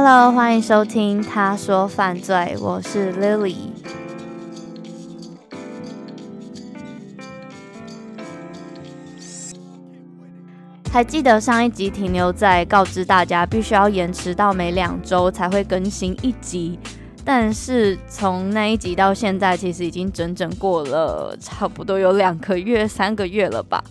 Hello，欢迎收听《他说犯罪》，我是 Lily。还记得上一集停留在告知大家必须要延迟到每两周才会更新一集，但是从那一集到现在，其实已经整整过了差不多有两个月、三个月了吧。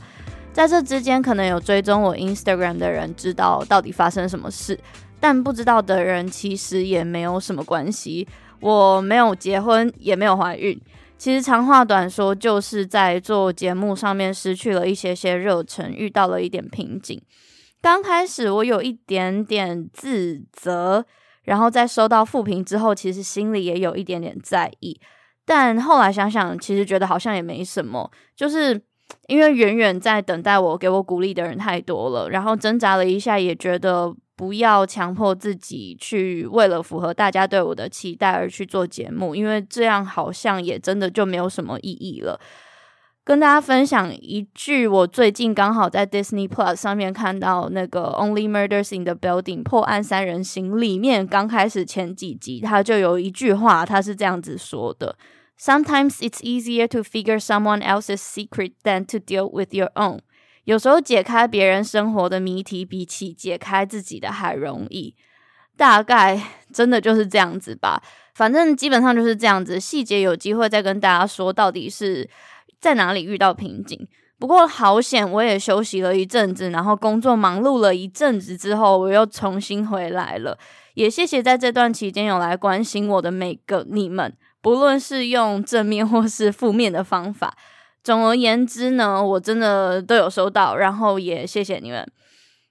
在这之间，可能有追踪我 Instagram 的人知道到底发生什么事。但不知道的人其实也没有什么关系。我没有结婚，也没有怀孕。其实长话短说，就是在做节目上面失去了一些些热忱，遇到了一点瓶颈。刚开始我有一点点自责，然后在收到负评之后，其实心里也有一点点在意。但后来想想，其实觉得好像也没什么，就是因为远远在等待我、给我鼓励的人太多了，然后挣扎了一下，也觉得。不要强迫自己去为了符合大家对我的期待而去做节目，因为这样好像也真的就没有什么意义了。跟大家分享一句，我最近刚好在 Disney Plus 上面看到那个 Only Murders in the Building 破案三人行里面，刚开始前几集，他就有一句话，他是这样子说的：Sometimes it's easier to figure someone else's secret than to deal with your own。有时候解开别人生活的谜题，比起解开自己的还容易。大概真的就是这样子吧。反正基本上就是这样子。细节有机会再跟大家说，到底是在哪里遇到瓶颈。不过好险，我也休息了一阵子，然后工作忙碌了一阵子之后，我又重新回来了。也谢谢在这段期间有来关心我的每个你们，不论是用正面或是负面的方法。总而言之呢，我真的都有收到，然后也谢谢你们。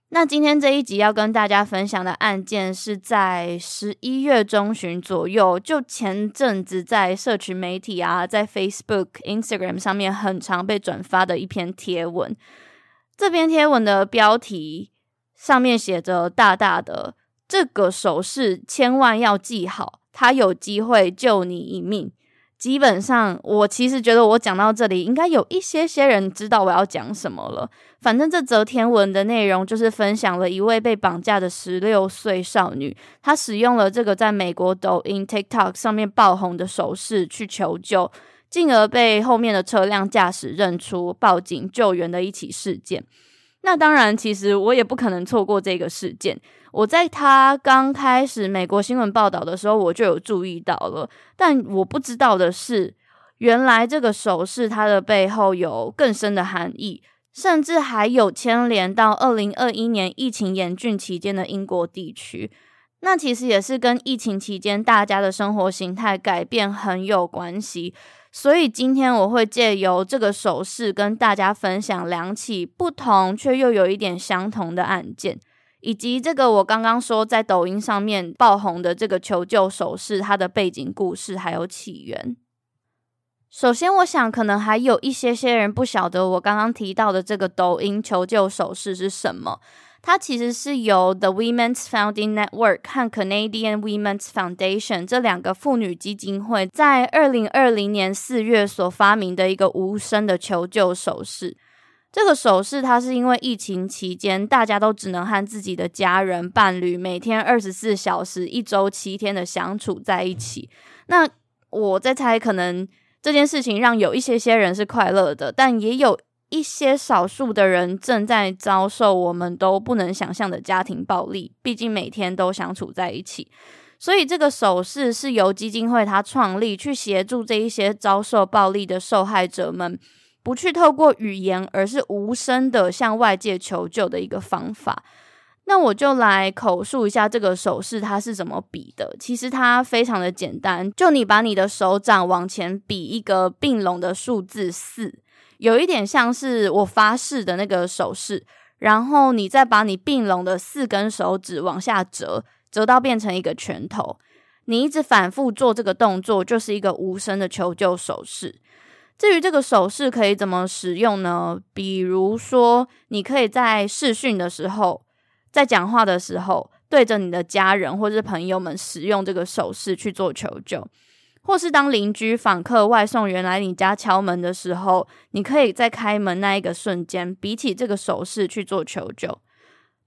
那今天这一集要跟大家分享的案件是在十一月中旬左右，就前阵子在社群媒体啊，在 Facebook、Instagram 上面很常被转发的一篇贴文。这篇贴文的标题上面写着大大的：“这个手势千万要记好，它有机会救你一命。”基本上，我其实觉得我讲到这里，应该有一些些人知道我要讲什么了。反正这则天文的内容就是分享了一位被绑架的十六岁少女，她使用了这个在美国抖音 TikTok 上面爆红的手势去求救，进而被后面的车辆驾驶认出、报警救援的一起事件。那当然，其实我也不可能错过这个事件。我在他刚开始美国新闻报道的时候，我就有注意到了。但我不知道的是，原来这个手势它的背后有更深的含义，甚至还有牵连到二零二一年疫情严峻期间的英国地区。那其实也是跟疫情期间大家的生活形态改变很有关系。所以今天我会借由这个手势跟大家分享两起不同却又有一点相同的案件，以及这个我刚刚说在抖音上面爆红的这个求救手势，它的背景故事还有起源。首先，我想可能还有一些些人不晓得我刚刚提到的这个抖音求救手势是什么。它其实是由 The Women's Founding Network 和 Canadian Women's Foundation 这两个妇女基金会在二零二零年四月所发明的一个无声的求救手势。这个手势它是因为疫情期间大家都只能和自己的家人、伴侣每天二十四小时、一周七天的相处在一起。那我在猜，可能这件事情让有一些些人是快乐的，但也有。一些少数的人正在遭受我们都不能想象的家庭暴力，毕竟每天都相处在一起，所以这个手势是由基金会他创立，去协助这一些遭受暴力的受害者们，不去透过语言，而是无声的向外界求救的一个方法。那我就来口述一下这个手势它是怎么比的。其实它非常的简单，就你把你的手掌往前比一个并拢的数字四。有一点像是我发誓的那个手势，然后你再把你并拢的四根手指往下折，折到变成一个拳头。你一直反复做这个动作，就是一个无声的求救手势。至于这个手势可以怎么使用呢？比如说，你可以在视讯的时候，在讲话的时候，对着你的家人或者朋友们使用这个手势去做求救。或是当邻居、访客、外送员来你家敲门的时候，你可以在开门那一个瞬间，比起这个手势去做求救。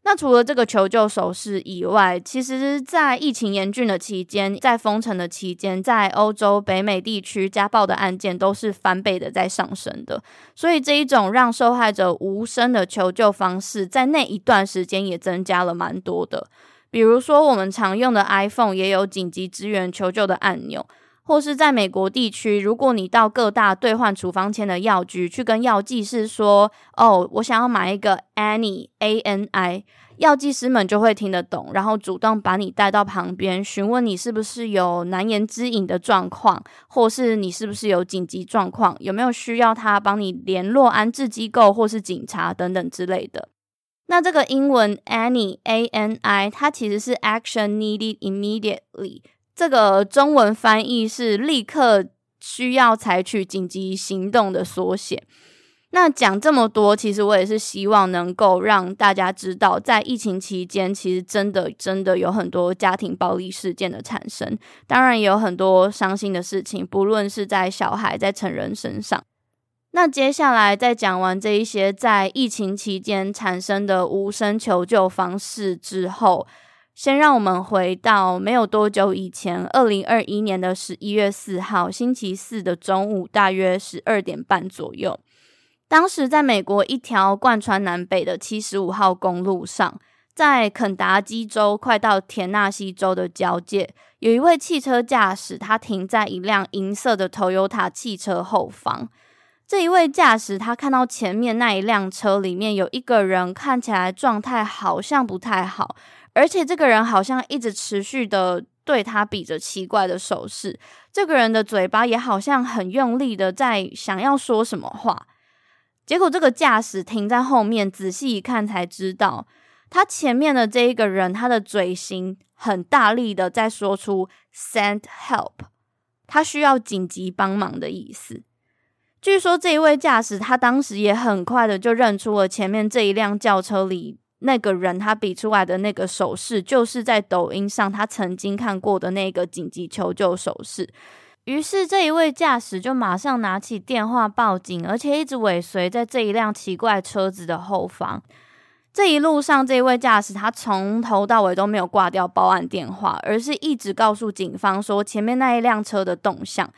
那除了这个求救手势以外，其实，在疫情严峻的期间，在封城的期间，在欧洲、北美地区家暴的案件都是翻倍的在上升的。所以，这一种让受害者无声的求救方式，在那一段时间也增加了蛮多的。比如说，我们常用的 iPhone 也有紧急支援求救的按钮。或是在美国地区，如果你到各大兑换处方签的药局去跟药剂师说：“哦，我想要买一个 Ani A N I”，药剂师们就会听得懂，然后主动把你带到旁边，询问你是不是有难言之隐的状况，或是你是不是有紧急状况，有没有需要他帮你联络安置机构或是警察等等之类的。那这个英文 Ani A N I，它其实是 Action Needed Immediately。这个中文翻译是“立刻需要采取紧急行动”的缩写。那讲这么多，其实我也是希望能够让大家知道，在疫情期间，其实真的真的有很多家庭暴力事件的产生，当然也有很多伤心的事情，不论是在小孩、在成人身上。那接下来在讲完这一些在疫情期间产生的无声求救方式之后，先让我们回到没有多久以前，二零二一年的十一月四号星期四的中午，大约十二点半左右。当时在美国一条贯穿南北的七十五号公路上，在肯达基州快到田纳西州的交界，有一位汽车驾驶，他停在一辆银色的 Toyota 汽车后方。这一位驾驶他看到前面那一辆车里面有一个人，看起来状态好像不太好。而且这个人好像一直持续的对他比着奇怪的手势，这个人的嘴巴也好像很用力的在想要说什么话。结果这个驾驶停在后面，仔细一看才知道，他前面的这一个人，他的嘴型很大力的在说出 “send help”，他需要紧急帮忙的意思。据说这一位驾驶他当时也很快的就认出了前面这一辆轿车里。那个人他比出来的那个手势，就是在抖音上他曾经看过的那个紧急求救手势。于是这一位驾驶就马上拿起电话报警，而且一直尾随在这一辆奇怪车子的后方。这一路上，这一位驾驶他从头到尾都没有挂掉报案电话，而是一直告诉警方说前面那一辆车的动向。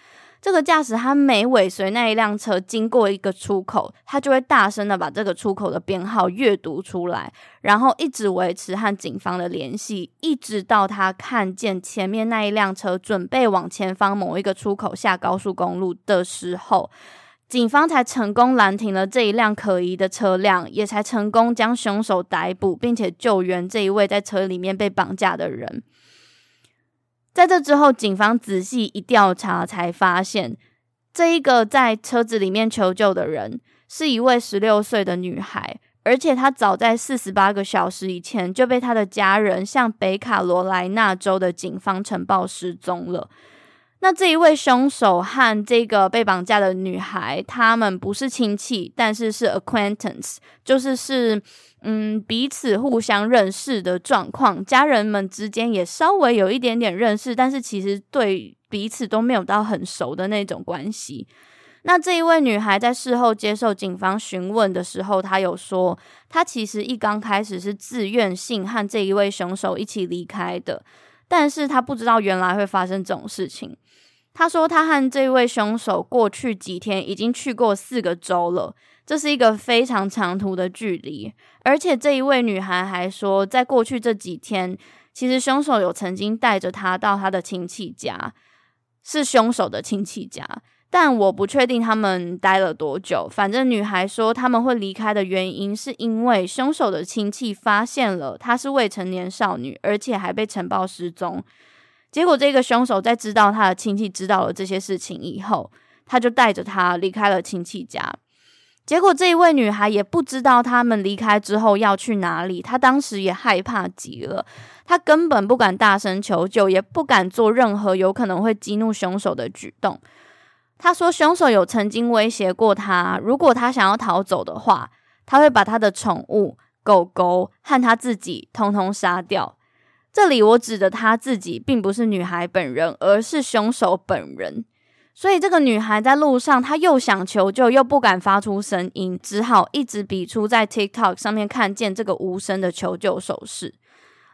这个驾驶他每尾随那一辆车经过一个出口，他就会大声的把这个出口的编号阅读出来，然后一直维持和警方的联系，一直到他看见前面那一辆车准备往前方某一个出口下高速公路的时候，警方才成功拦停了这一辆可疑的车辆，也才成功将凶手逮捕，并且救援这一位在车里面被绑架的人。在这之后，警方仔细一调查，才发现这一个在车子里面求救的人是一位十六岁的女孩，而且她早在四十八个小时以前就被她的家人向北卡罗来纳州的警方呈报失踪了。那这一位凶手和这个被绑架的女孩，他们不是亲戚，但是是 acquaintance，就是是嗯彼此互相认识的状况。家人们之间也稍微有一点点认识，但是其实对彼此都没有到很熟的那种关系。那这一位女孩在事后接受警方询问的时候，她有说，她其实一刚开始是自愿性和这一位凶手一起离开的。但是她不知道原来会发生这种事情。他说他和这位凶手过去几天已经去过四个州了，这是一个非常长途的距离。而且这一位女孩还说，在过去这几天，其实凶手有曾经带着她到他的亲戚家，是凶手的亲戚家。但我不确定他们待了多久。反正女孩说他们会离开的原因，是因为凶手的亲戚发现了她是未成年少女，而且还被呈报失踪。结果这个凶手在知道他的亲戚知道了这些事情以后，他就带着他离开了亲戚家。结果这一位女孩也不知道他们离开之后要去哪里，她当时也害怕极了，她根本不敢大声求救，也不敢做任何有可能会激怒凶手的举动。他说，凶手有曾经威胁过他，如果他想要逃走的话，他会把他的宠物狗狗和他自己通通杀掉。这里我指的他自己，并不是女孩本人，而是凶手本人。所以这个女孩在路上，她又想求救，又不敢发出声音，只好一直比出在 TikTok 上面看见这个无声的求救手势。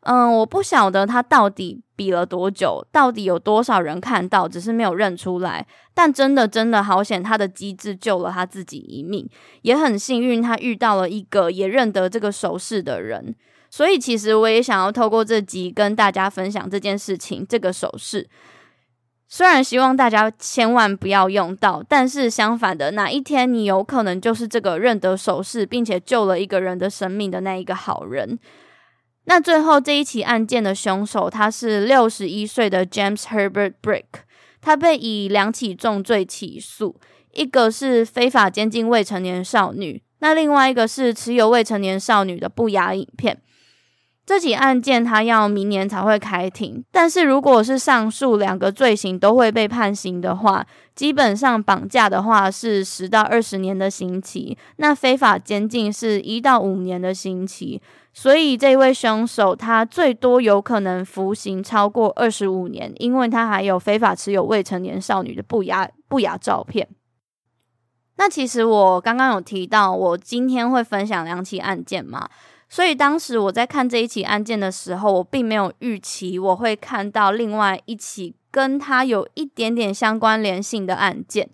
嗯，我不晓得她到底比了多久，到底有多少人看到，只是没有认出来。但真的真的好险，她的机智救了她自己一命，也很幸运，她遇到了一个也认得这个手势的人。所以其实我也想要透过这集跟大家分享这件事情，这个手势。虽然希望大家千万不要用到，但是相反的，哪一天你有可能就是这个认得手势并且救了一个人的生命的那一个好人。那最后这一起案件的凶手，他是六十一岁的 James Herbert Brick，他被以两起重罪起诉，一个是非法监禁未成年少女，那另外一个是持有未成年少女的不雅影片。这起案件他要明年才会开庭，但是如果是上述两个罪行都会被判刑的话，基本上绑架的话是十到二十年的刑期，那非法监禁是一到五年的刑期，所以这位凶手他最多有可能服刑超过二十五年，因为他还有非法持有未成年少女的不雅不雅照片。那其实我刚刚有提到，我今天会分享两起案件嘛。所以当时我在看这一起案件的时候，我并没有预期我会看到另外一起跟他有一点点相关联性的案件。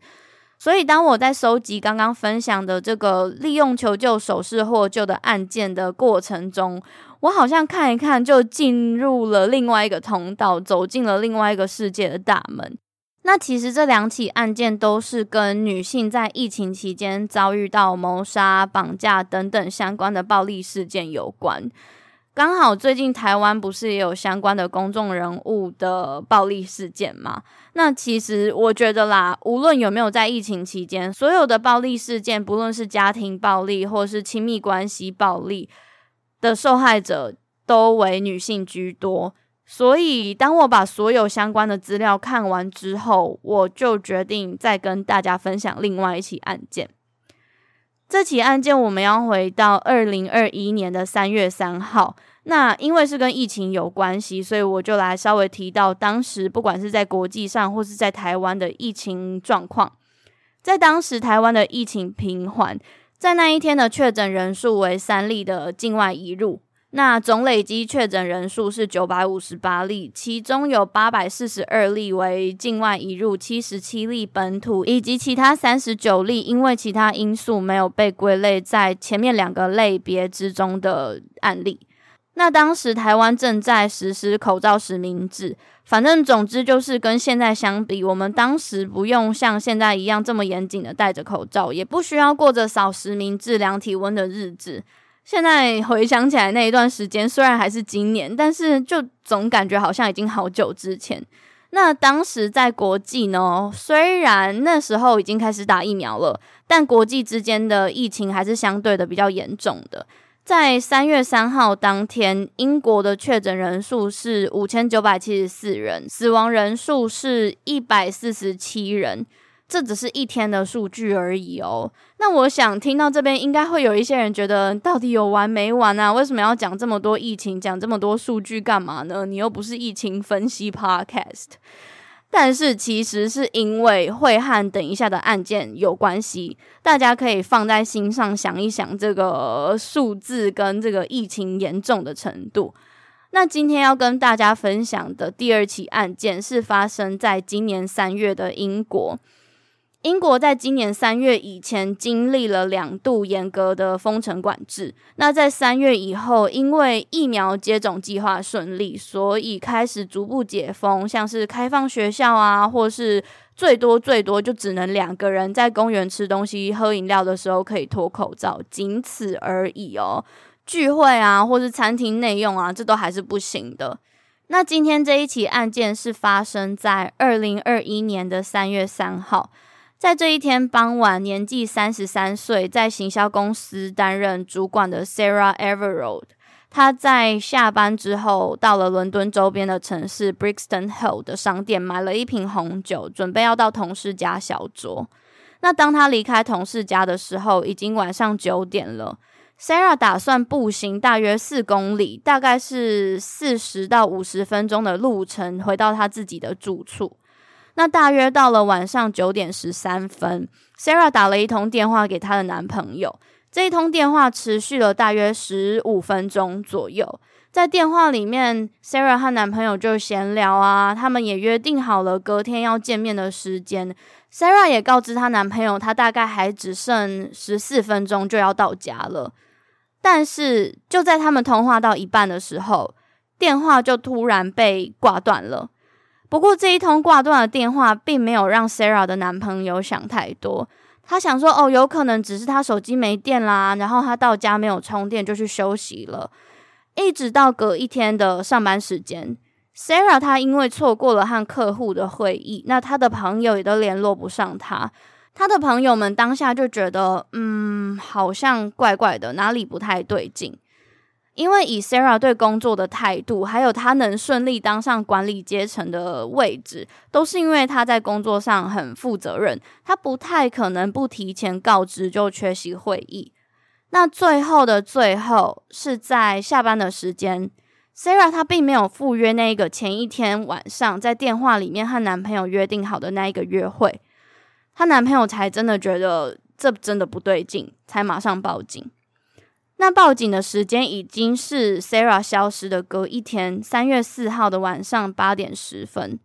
所以当我在收集刚刚分享的这个利用求救手势获救的案件的过程中，我好像看一看就进入了另外一个通道，走进了另外一个世界的大门。那其实这两起案件都是跟女性在疫情期间遭遇到谋杀、绑架等等相关的暴力事件有关。刚好最近台湾不是也有相关的公众人物的暴力事件吗？那其实我觉得啦，无论有没有在疫情期间，所有的暴力事件，不论是家庭暴力或是亲密关系暴力的受害者，都为女性居多。所以，当我把所有相关的资料看完之后，我就决定再跟大家分享另外一起案件。这起案件我们要回到二零二一年的三月三号。那因为是跟疫情有关系，所以我就来稍微提到当时不管是在国际上或是在台湾的疫情状况。在当时台湾的疫情平缓，在那一天的确诊人数为三例的境外移入。那总累积确诊人数是九百五十八例，其中有八百四十二例为境外移入，七十七例本土，以及其他三十九例因为其他因素没有被归类在前面两个类别之中的案例。那当时台湾正在实施口罩实名制，反正总之就是跟现在相比，我们当时不用像现在一样这么严谨的戴着口罩，也不需要过着扫实名制、量体温的日子。现在回想起来，那一段时间虽然还是今年，但是就总感觉好像已经好久之前。那当时在国际呢，虽然那时候已经开始打疫苗了，但国际之间的疫情还是相对的比较严重的。在三月三号当天，英国的确诊人数是五千九百七十四人，死亡人数是一百四十七人。这只是一天的数据而已哦。那我想听到这边，应该会有一些人觉得，到底有完没完啊？为什么要讲这么多疫情，讲这么多数据干嘛呢？你又不是疫情分析 podcast。但是其实是因为会和等一下的案件有关系，大家可以放在心上想一想这个数字跟这个疫情严重的程度。那今天要跟大家分享的第二起案件是发生在今年三月的英国。英国在今年三月以前经历了两度严格的封城管制。那在三月以后，因为疫苗接种计划顺利，所以开始逐步解封，像是开放学校啊，或是最多最多就只能两个人在公园吃东西、喝饮料的时候可以脱口罩，仅此而已哦。聚会啊，或是餐厅内用啊，这都还是不行的。那今天这一起案件是发生在二零二一年的三月三号。在这一天傍晚，年纪三十三岁，在行销公司担任主管的 Sarah Everard，她在下班之后到了伦敦周边的城市 Brixton Hill 的商店，买了一瓶红酒，准备要到同事家小酌。那当她离开同事家的时候，已经晚上九点了。Sarah 打算步行大约四公里，大概是四十到五十分钟的路程，回到她自己的住处。那大约到了晚上九点十三分，Sarah 打了一通电话给她的男朋友。这一通电话持续了大约十五分钟左右。在电话里面，Sarah 和男朋友就闲聊啊，他们也约定好了隔天要见面的时间。Sarah 也告知她男朋友，她大概还只剩十四分钟就要到家了。但是就在他们通话到一半的时候，电话就突然被挂断了。不过这一通挂断的电话并没有让 Sarah 的男朋友想太多，他想说哦，有可能只是他手机没电啦，然后他到家没有充电就去休息了。一直到隔一天的上班时间，Sarah 她因为错过了和客户的会议，那他的朋友也都联络不上他。他的朋友们当下就觉得，嗯，好像怪怪的，哪里不太对劲。因为以 Sarah 对工作的态度，还有她能顺利当上管理阶层的位置，都是因为她在工作上很负责任。她不太可能不提前告知就缺席会议。那最后的最后，是在下班的时间，Sarah 她并没有赴约那个前一天晚上在电话里面和男朋友约定好的那一个约会。她男朋友才真的觉得这真的不对劲，才马上报警。那报警的时间已经是 Sarah 消失的隔一天，三月四号的晚上八点十分。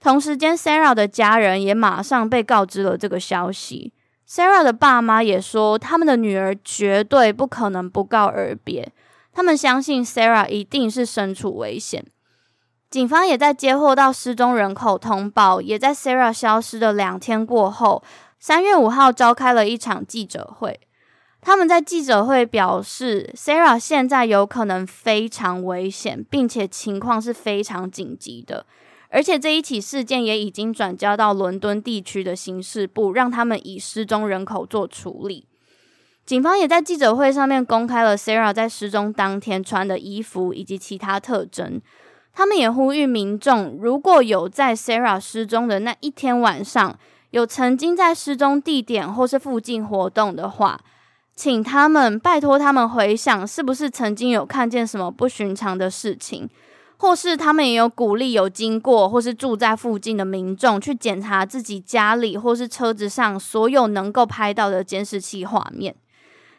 同时间，Sarah 的家人也马上被告知了这个消息。Sarah 的爸妈也说，他们的女儿绝对不可能不告而别。他们相信 Sarah 一定是身处危险。警方也在接获到失踪人口通报，也在 Sarah 消失的两天过后，三月五号召开了一场记者会。他们在记者会表示，Sarah 现在有可能非常危险，并且情况是非常紧急的。而且这一起事件也已经转交到伦敦地区的刑事部，让他们以失踪人口做处理。警方也在记者会上面公开了 Sarah 在失踪当天穿的衣服以及其他特征。他们也呼吁民众，如果有在 Sarah 失踪的那一天晚上，有曾经在失踪地点或是附近活动的话，请他们拜托他们回想，是不是曾经有看见什么不寻常的事情，或是他们也有鼓励有经过或是住在附近的民众去检查自己家里或是车子上所有能够拍到的监视器画面。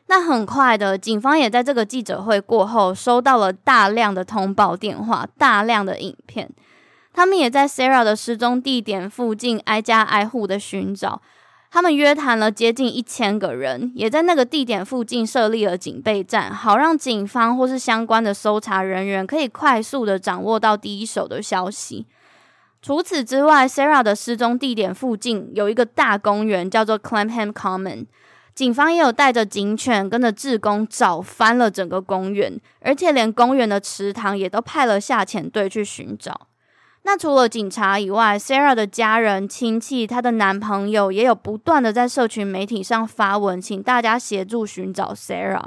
那很快的，警方也在这个记者会过后收到了大量的通报电话、大量的影片，他们也在 Sarah 的失踪地点附近挨家挨户的寻找。他们约谈了接近一千个人，也在那个地点附近设立了警备站，好让警方或是相关的搜查人员可以快速的掌握到第一手的消息。除此之外，Sarah 的失踪地点附近有一个大公园，叫做 Clapham Common。警方也有带着警犬跟着志工找翻了整个公园，而且连公园的池塘也都派了下潜队去寻找。那除了警察以外，Sarah 的家人、亲戚、她的男朋友也有不断的在社群媒体上发文，请大家协助寻找 Sarah，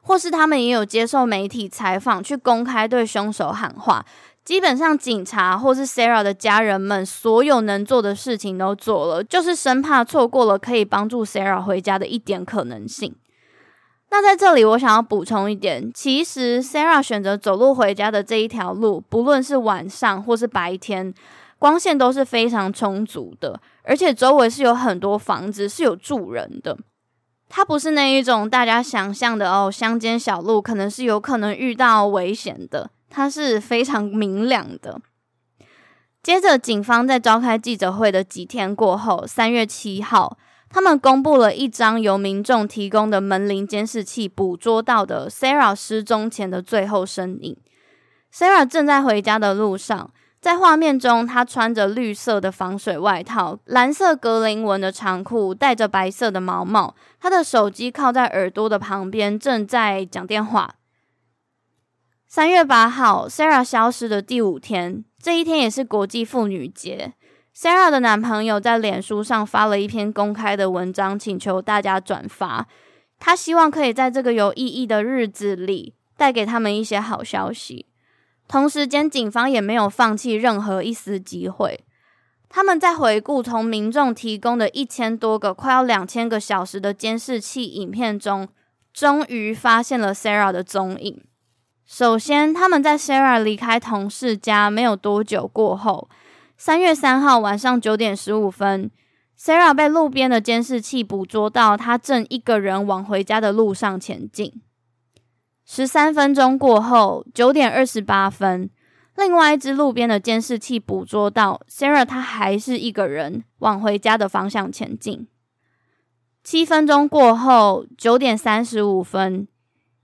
或是他们也有接受媒体采访，去公开对凶手喊话。基本上，警察或是 Sarah 的家人们所有能做的事情都做了，就是生怕错过了可以帮助 Sarah 回家的一点可能性。那在这里，我想要补充一点，其实 Sarah 选择走路回家的这一条路，不论是晚上或是白天，光线都是非常充足的，而且周围是有很多房子，是有住人的。它不是那一种大家想象的哦，乡间小路可能是有可能遇到危险的，它是非常明亮的。接着，警方在召开记者会的几天过后，三月七号。他们公布了一张由民众提供的门铃监视器捕捉到的 Sarah 失踪前的最后身影。Sarah 正在回家的路上，在画面中，她穿着绿色的防水外套、蓝色格林纹的长裤，戴着白色的毛帽。她的手机靠在耳朵的旁边，正在讲电话。三月八号，Sarah 消失的第五天，这一天也是国际妇女节。Sarah 的男朋友在脸书上发了一篇公开的文章，请求大家转发。他希望可以在这个有意义的日子里带给他们一些好消息。同时间，警方也没有放弃任何一丝机会。他们在回顾从民众提供的一千多个、快要两千个小时的监视器影片中，终于发现了 Sarah 的踪影。首先，他们在 Sarah 离开同事家没有多久过后。三月三号晚上九点十五分，Sarah 被路边的监视器捕捉到，她正一个人往回家的路上前进。十三分钟过后，九点二十八分，另外一只路边的监视器捕捉到 Sarah，她还是一个人往回家的方向前进。七分钟过后，九点三十五分，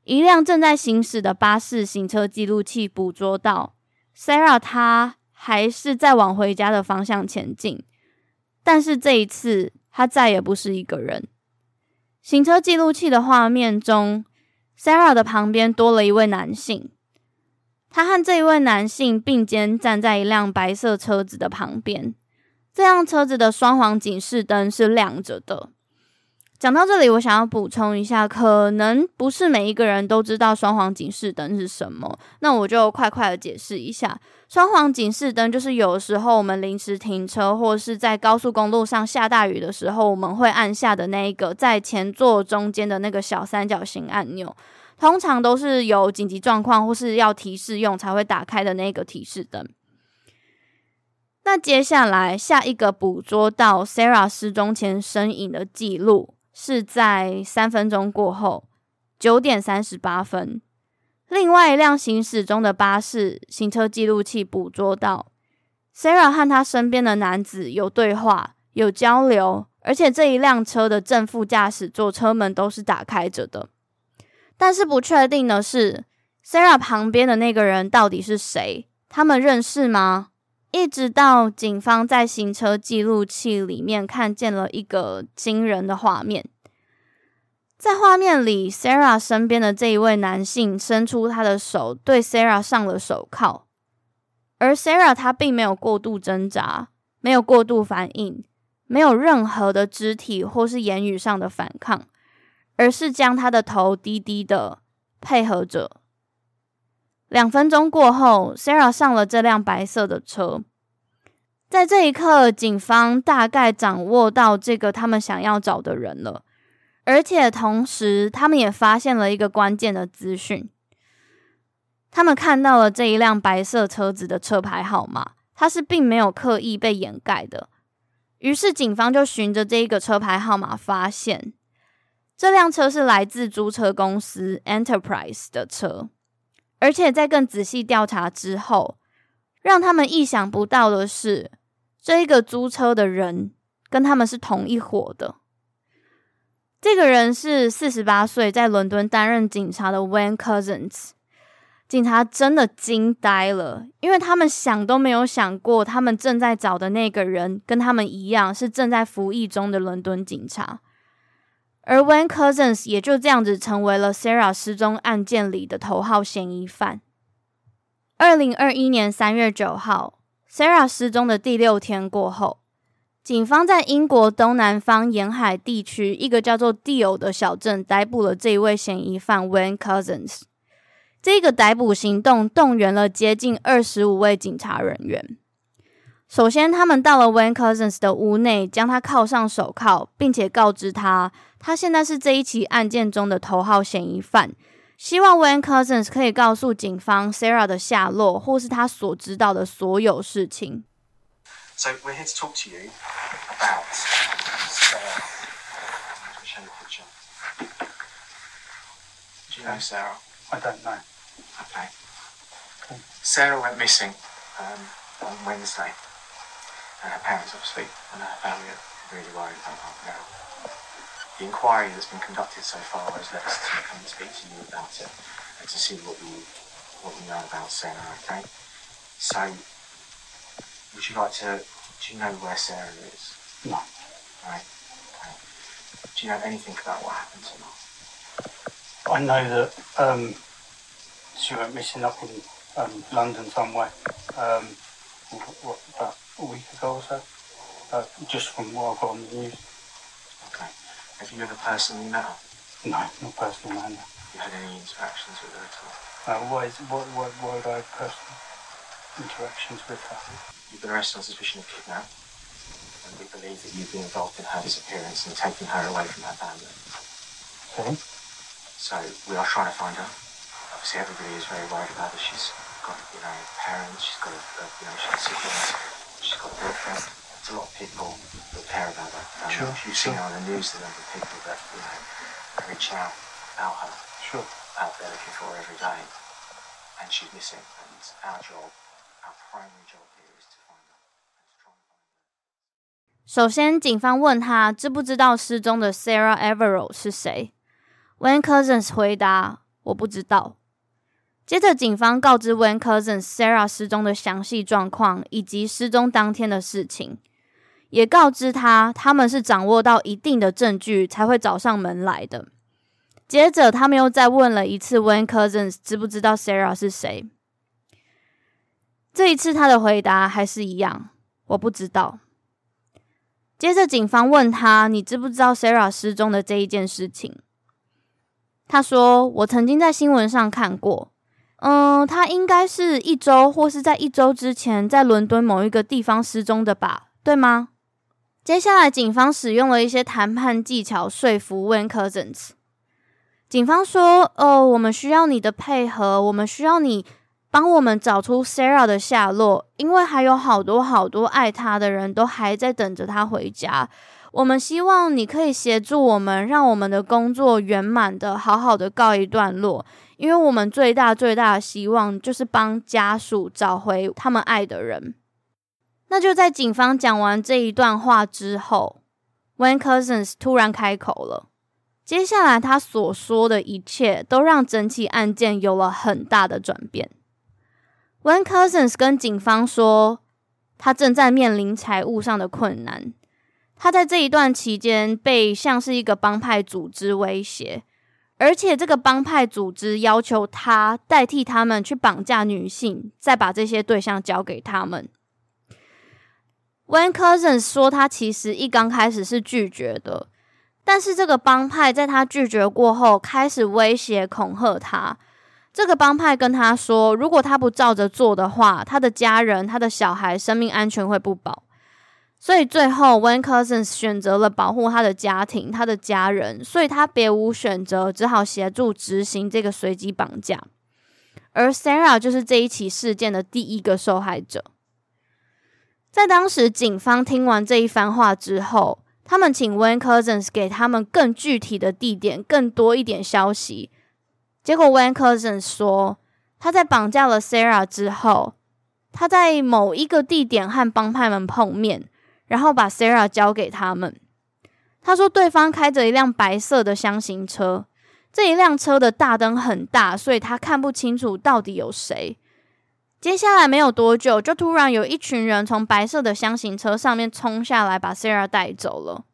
一辆正在行驶的巴士行车记录器捕捉到 Sarah，她。还是在往回家的方向前进，但是这一次他再也不是一个人。行车记录器的画面中，Sarah 的旁边多了一位男性，他和这一位男性并肩站在一辆白色车子的旁边，这辆车子的双黄警示灯是亮着的。讲到这里，我想要补充一下，可能不是每一个人都知道双黄警示灯是什么，那我就快快的解释一下。双黄警示灯就是有时候我们临时停车，或是在高速公路上下大雨的时候，我们会按下的那一个在前座中间的那个小三角形按钮，通常都是有紧急状况或是要提示用才会打开的那个提示灯。那接下来下一个捕捉到 Sarah 失踪前身影的记录。是在三分钟过后，九点三十八分，另外一辆行驶中的巴士行车记录器捕捉到 Sarah 和他身边的男子有对话、有交流，而且这一辆车的正副驾驶座车门都是打开着的。但是不确定的是，Sarah 旁边的那个人到底是谁？他们认识吗？一直到警方在行车记录器里面看见了一个惊人的画面，在画面里，Sarah 身边的这一位男性伸出他的手，对 Sarah 上了手铐，而 Sarah 她并没有过度挣扎，没有过度反应，没有任何的肢体或是言语上的反抗，而是将他的头低低的配合着。两分钟过后，Sarah 上了这辆白色的车。在这一刻，警方大概掌握到这个他们想要找的人了，而且同时，他们也发现了一个关键的资讯。他们看到了这一辆白色车子的车牌号码，它是并没有刻意被掩盖的。于是，警方就循着这一个车牌号码，发现这辆车是来自租车公司 Enterprise 的车。而且在更仔细调查之后，让他们意想不到的是，这一个租车的人跟他们是同一伙的。这个人是四十八岁，在伦敦担任警察的 w a n Cousins。警察真的惊呆了，因为他们想都没有想过，他们正在找的那个人跟他们一样，是正在服役中的伦敦警察。而 Wayne Cousins 也就这样子成为了 Sarah 失踪案件里的头号嫌疑犯。二零二一年三月九号，Sarah 失踪的第六天过后，警方在英国东南方沿海地区一个叫做 Deal 的小镇逮捕了这一位嫌疑犯 Wayne Cousins。这个逮捕行动动员了接近二十五位警察人员。首先，他们到了 Wayne Cousins 的屋内，将他铐上手铐，并且告知他，他现在是这一起案件中的头号嫌疑犯，希望 Wayne Cousins 可以告诉警方 Sarah 的下落，或是他所知道的所有事情。So we're here to talk to you about Sarah. Show the picture. Do you know Sarah? I don't know. Okay. Sarah went missing um, on Wednesday. and her parents obviously and her family are really worried about her now. The inquiry that's been conducted so far has led us to come and speak to you about it and to see what we what we know about Sarah, okay? So would you like to do you know where Sarah is? No. Right. Okay. Do you know anything about what happened to her? I know that um, she went missing up in um, London somewhere. Um, what, about a week ago or so, uh, just from what I've got on the news. Have you ever personally met her? No, not personally, no. no. You had any interactions with her at all? Uh, why, is, why, why, why would I have personal interactions with her? You've been arrested on suspicion of kidnap, and we believe that you've been involved in her disappearance and taking her away from her family. Okay. So we are trying to find her. Obviously, everybody is very worried about her. She's got, you know, parents. She's got, a, a, you know, she's siblings. she's got a boyfriend. 首先警方问他知不知道失踪的 sarah everal 是谁。When cousins 回答我不知道。接着警方告知 when cousins sarah 失踪的详细状况以及失踪当天的事情。也告知他他们是掌握到一定的证据才会找上门来的。接着，他们又再问了一次 Wayne Cousins 知不知道 Sarah 是谁。这一次，他的回答还是一样，我不知道。接着，警方问他：“你知不知道 Sarah 失踪的这一件事情？”他说：“我曾经在新闻上看过，嗯，他应该是一周或是在一周之前在伦敦某一个地方失踪的吧？对吗？”接下来，警方使用了一些谈判技巧说服 Wayne Cousins。警方说：“哦，我们需要你的配合，我们需要你。”帮我们找出 Sarah 的下落，因为还有好多好多爱她的人都还在等着她回家。我们希望你可以协助我们，让我们的工作圆满的、好好的告一段落。因为我们最大最大的希望就是帮家属找回他们爱的人。那就在警方讲完这一段话之后，Wayne Cousins 突然开口了。接下来他所说的一切都让整起案件有了很大的转变。Wayne Cousins 跟警方说，他正在面临财务上的困难。他在这一段期间被像是一个帮派组织威胁，而且这个帮派组织要求他代替他们去绑架女性，再把这些对象交给他们。Wayne Cousins 说，他其实一刚开始是拒绝的，但是这个帮派在他拒绝过后，开始威胁恐吓他。这个帮派跟他说，如果他不照着做的话，他的家人、他的小孩生命安全会不保。所以最后，Wayne Cousins 选择了保护他的家庭、他的家人，所以他别无选择，只好协助执行这个随机绑架。而 Sarah 就是这一起事件的第一个受害者。在当时，警方听完这一番话之后，他们请 Wayne Cousins 给他们更具体的地点、更多一点消息。结果，Wayne Cousins 说，他在绑架了 Sarah 之后，他在某一个地点和帮派们碰面，然后把 Sarah 交给他们。他说，对方开着一辆白色的厢型车，这一辆车的大灯很大，所以他看不清楚到底有谁。接下来没有多久，就突然有一群人从白色的厢型车上面冲下来，把 Sarah 带走了。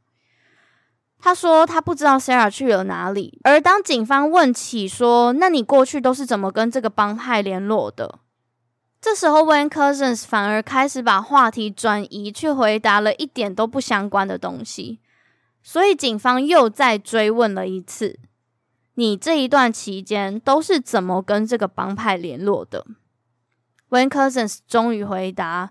他说他不知道 Sarah 去了哪里，而当警方问起说：“那你过去都是怎么跟这个帮派联络的？”这时候 Wayne Cousins 反而开始把话题转移，去回答了一点都不相关的东西。所以警方又再追问了一次：“你这一段期间都是怎么跟这个帮派联络的？”Wayne Cousins 终于回答：“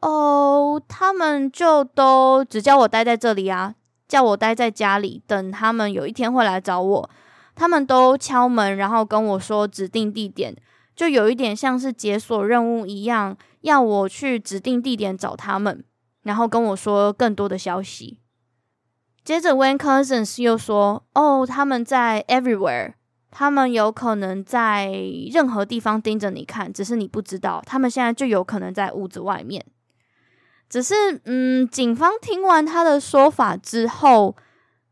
哦，他们就都只叫我待在这里啊。”叫我待在家里，等他们有一天会来找我。他们都敲门，然后跟我说指定地点，就有一点像是解锁任务一样，要我去指定地点找他们，然后跟我说更多的消息。接着，Wayne Cousins 又说：“哦，他们在 everywhere，他们有可能在任何地方盯着你看，只是你不知道。他们现在就有可能在屋子外面。”只是，嗯，警方听完他的说法之后，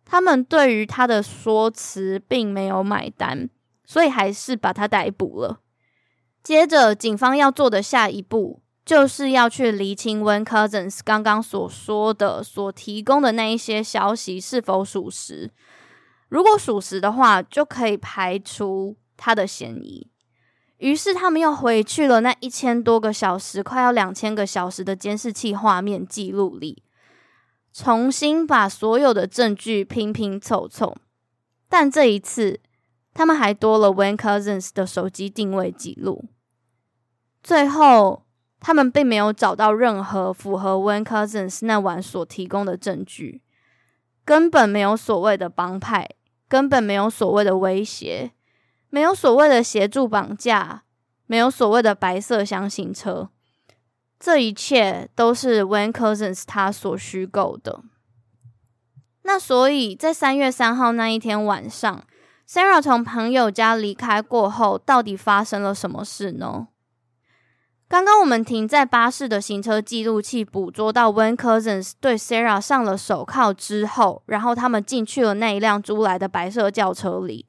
他们对于他的说辞并没有买单，所以还是把他逮捕了。接着，警方要做的下一步，就是要去厘清 Win Cousins 刚刚所说的、所提供的那一些消息是否属实。如果属实的话，就可以排除他的嫌疑。于是他们又回去了那一千多个小时，快要两千个小时的监视器画面记录里，重新把所有的证据拼拼凑凑。但这一次，他们还多了 Wen Cousins 的手机定位记录。最后，他们并没有找到任何符合 Wen Cousins 那晚所提供的证据，根本没有所谓的帮派，根本没有所谓的威胁。没有所谓的协助绑架，没有所谓的白色厢型车，这一切都是 Wayne Cousins 他所虚构的。那所以在三月三号那一天晚上，Sarah 从朋友家离开过后，到底发生了什么事呢？刚刚我们停在巴士的行车记录器捕捉到 w e n Cousins 对 Sarah 上了手铐之后，然后他们进去了那一辆租来的白色轿车里。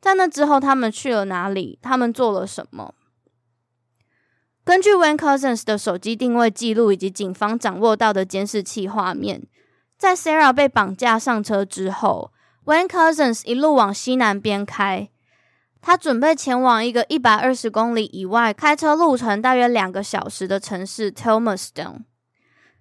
在那之后，他们去了哪里？他们做了什么？根据 w e n Cousins 的手机定位记录以及警方掌握到的监视器画面，在 Sarah 被绑架上车之后 w e n Cousins 一路往西南边开。他准备前往一个一百二十公里以外，开车路程大约两个小时的城市 Thomaston。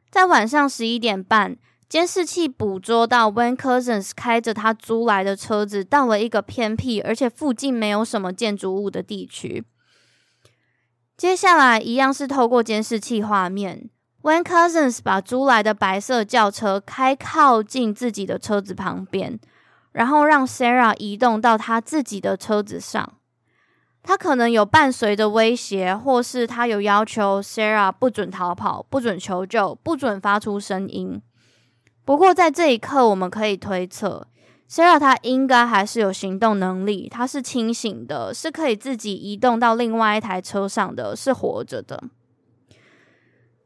在晚上十一点半，监视器捕捉到 Van Cousins 开着他租来的车子到了一个偏僻而且附近没有什么建筑物的地区。接下来，一样是透过监视器画面，Van Cousins 把租来的白色轿车开靠近自己的车子旁边。然后让 Sarah 移动到他自己的车子上，他可能有伴随着威胁，或是他有要求 Sarah 不准逃跑、不准求救、不准发出声音。不过在这一刻，我们可以推测，Sarah 他应该还是有行动能力，他是清醒的，是可以自己移动到另外一台车上的，是活着的。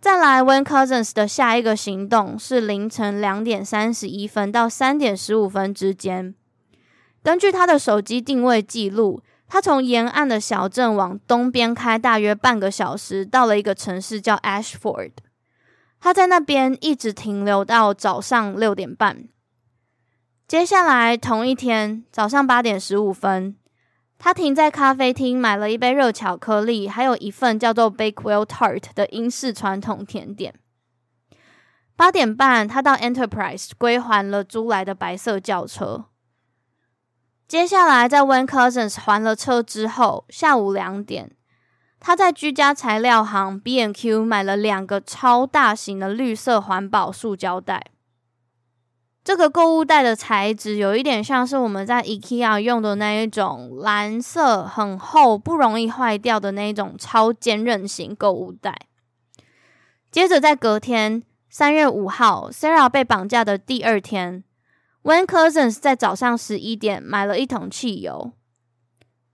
再来，Wayne Couzens 的下一个行动是凌晨两点三十一分到三点十五分之间。根据他的手机定位记录，他从沿岸的小镇往东边开大约半个小时，到了一个城市叫 Ashford。他在那边一直停留到早上六点半。接下来同一天早上八点十五分。他停在咖啡厅，买了一杯热巧克力，还有一份叫做 Bakewell Tart 的英式传统甜点。八点半，他到 Enterprise 归还了租来的白色轿车。接下来，在 Wen Cousins 还了车之后，下午两点，他在居家材料行 B&Q 买了两个超大型的绿色环保塑胶袋。这个购物袋的材质有一点像是我们在 IKEA 用的那一种蓝色、很厚、不容易坏掉的那一种超坚韧型购物袋。接着在隔天三月五号，Sarah 被绑架的第二天，When Cousins 在早上十一点买了一桶汽油。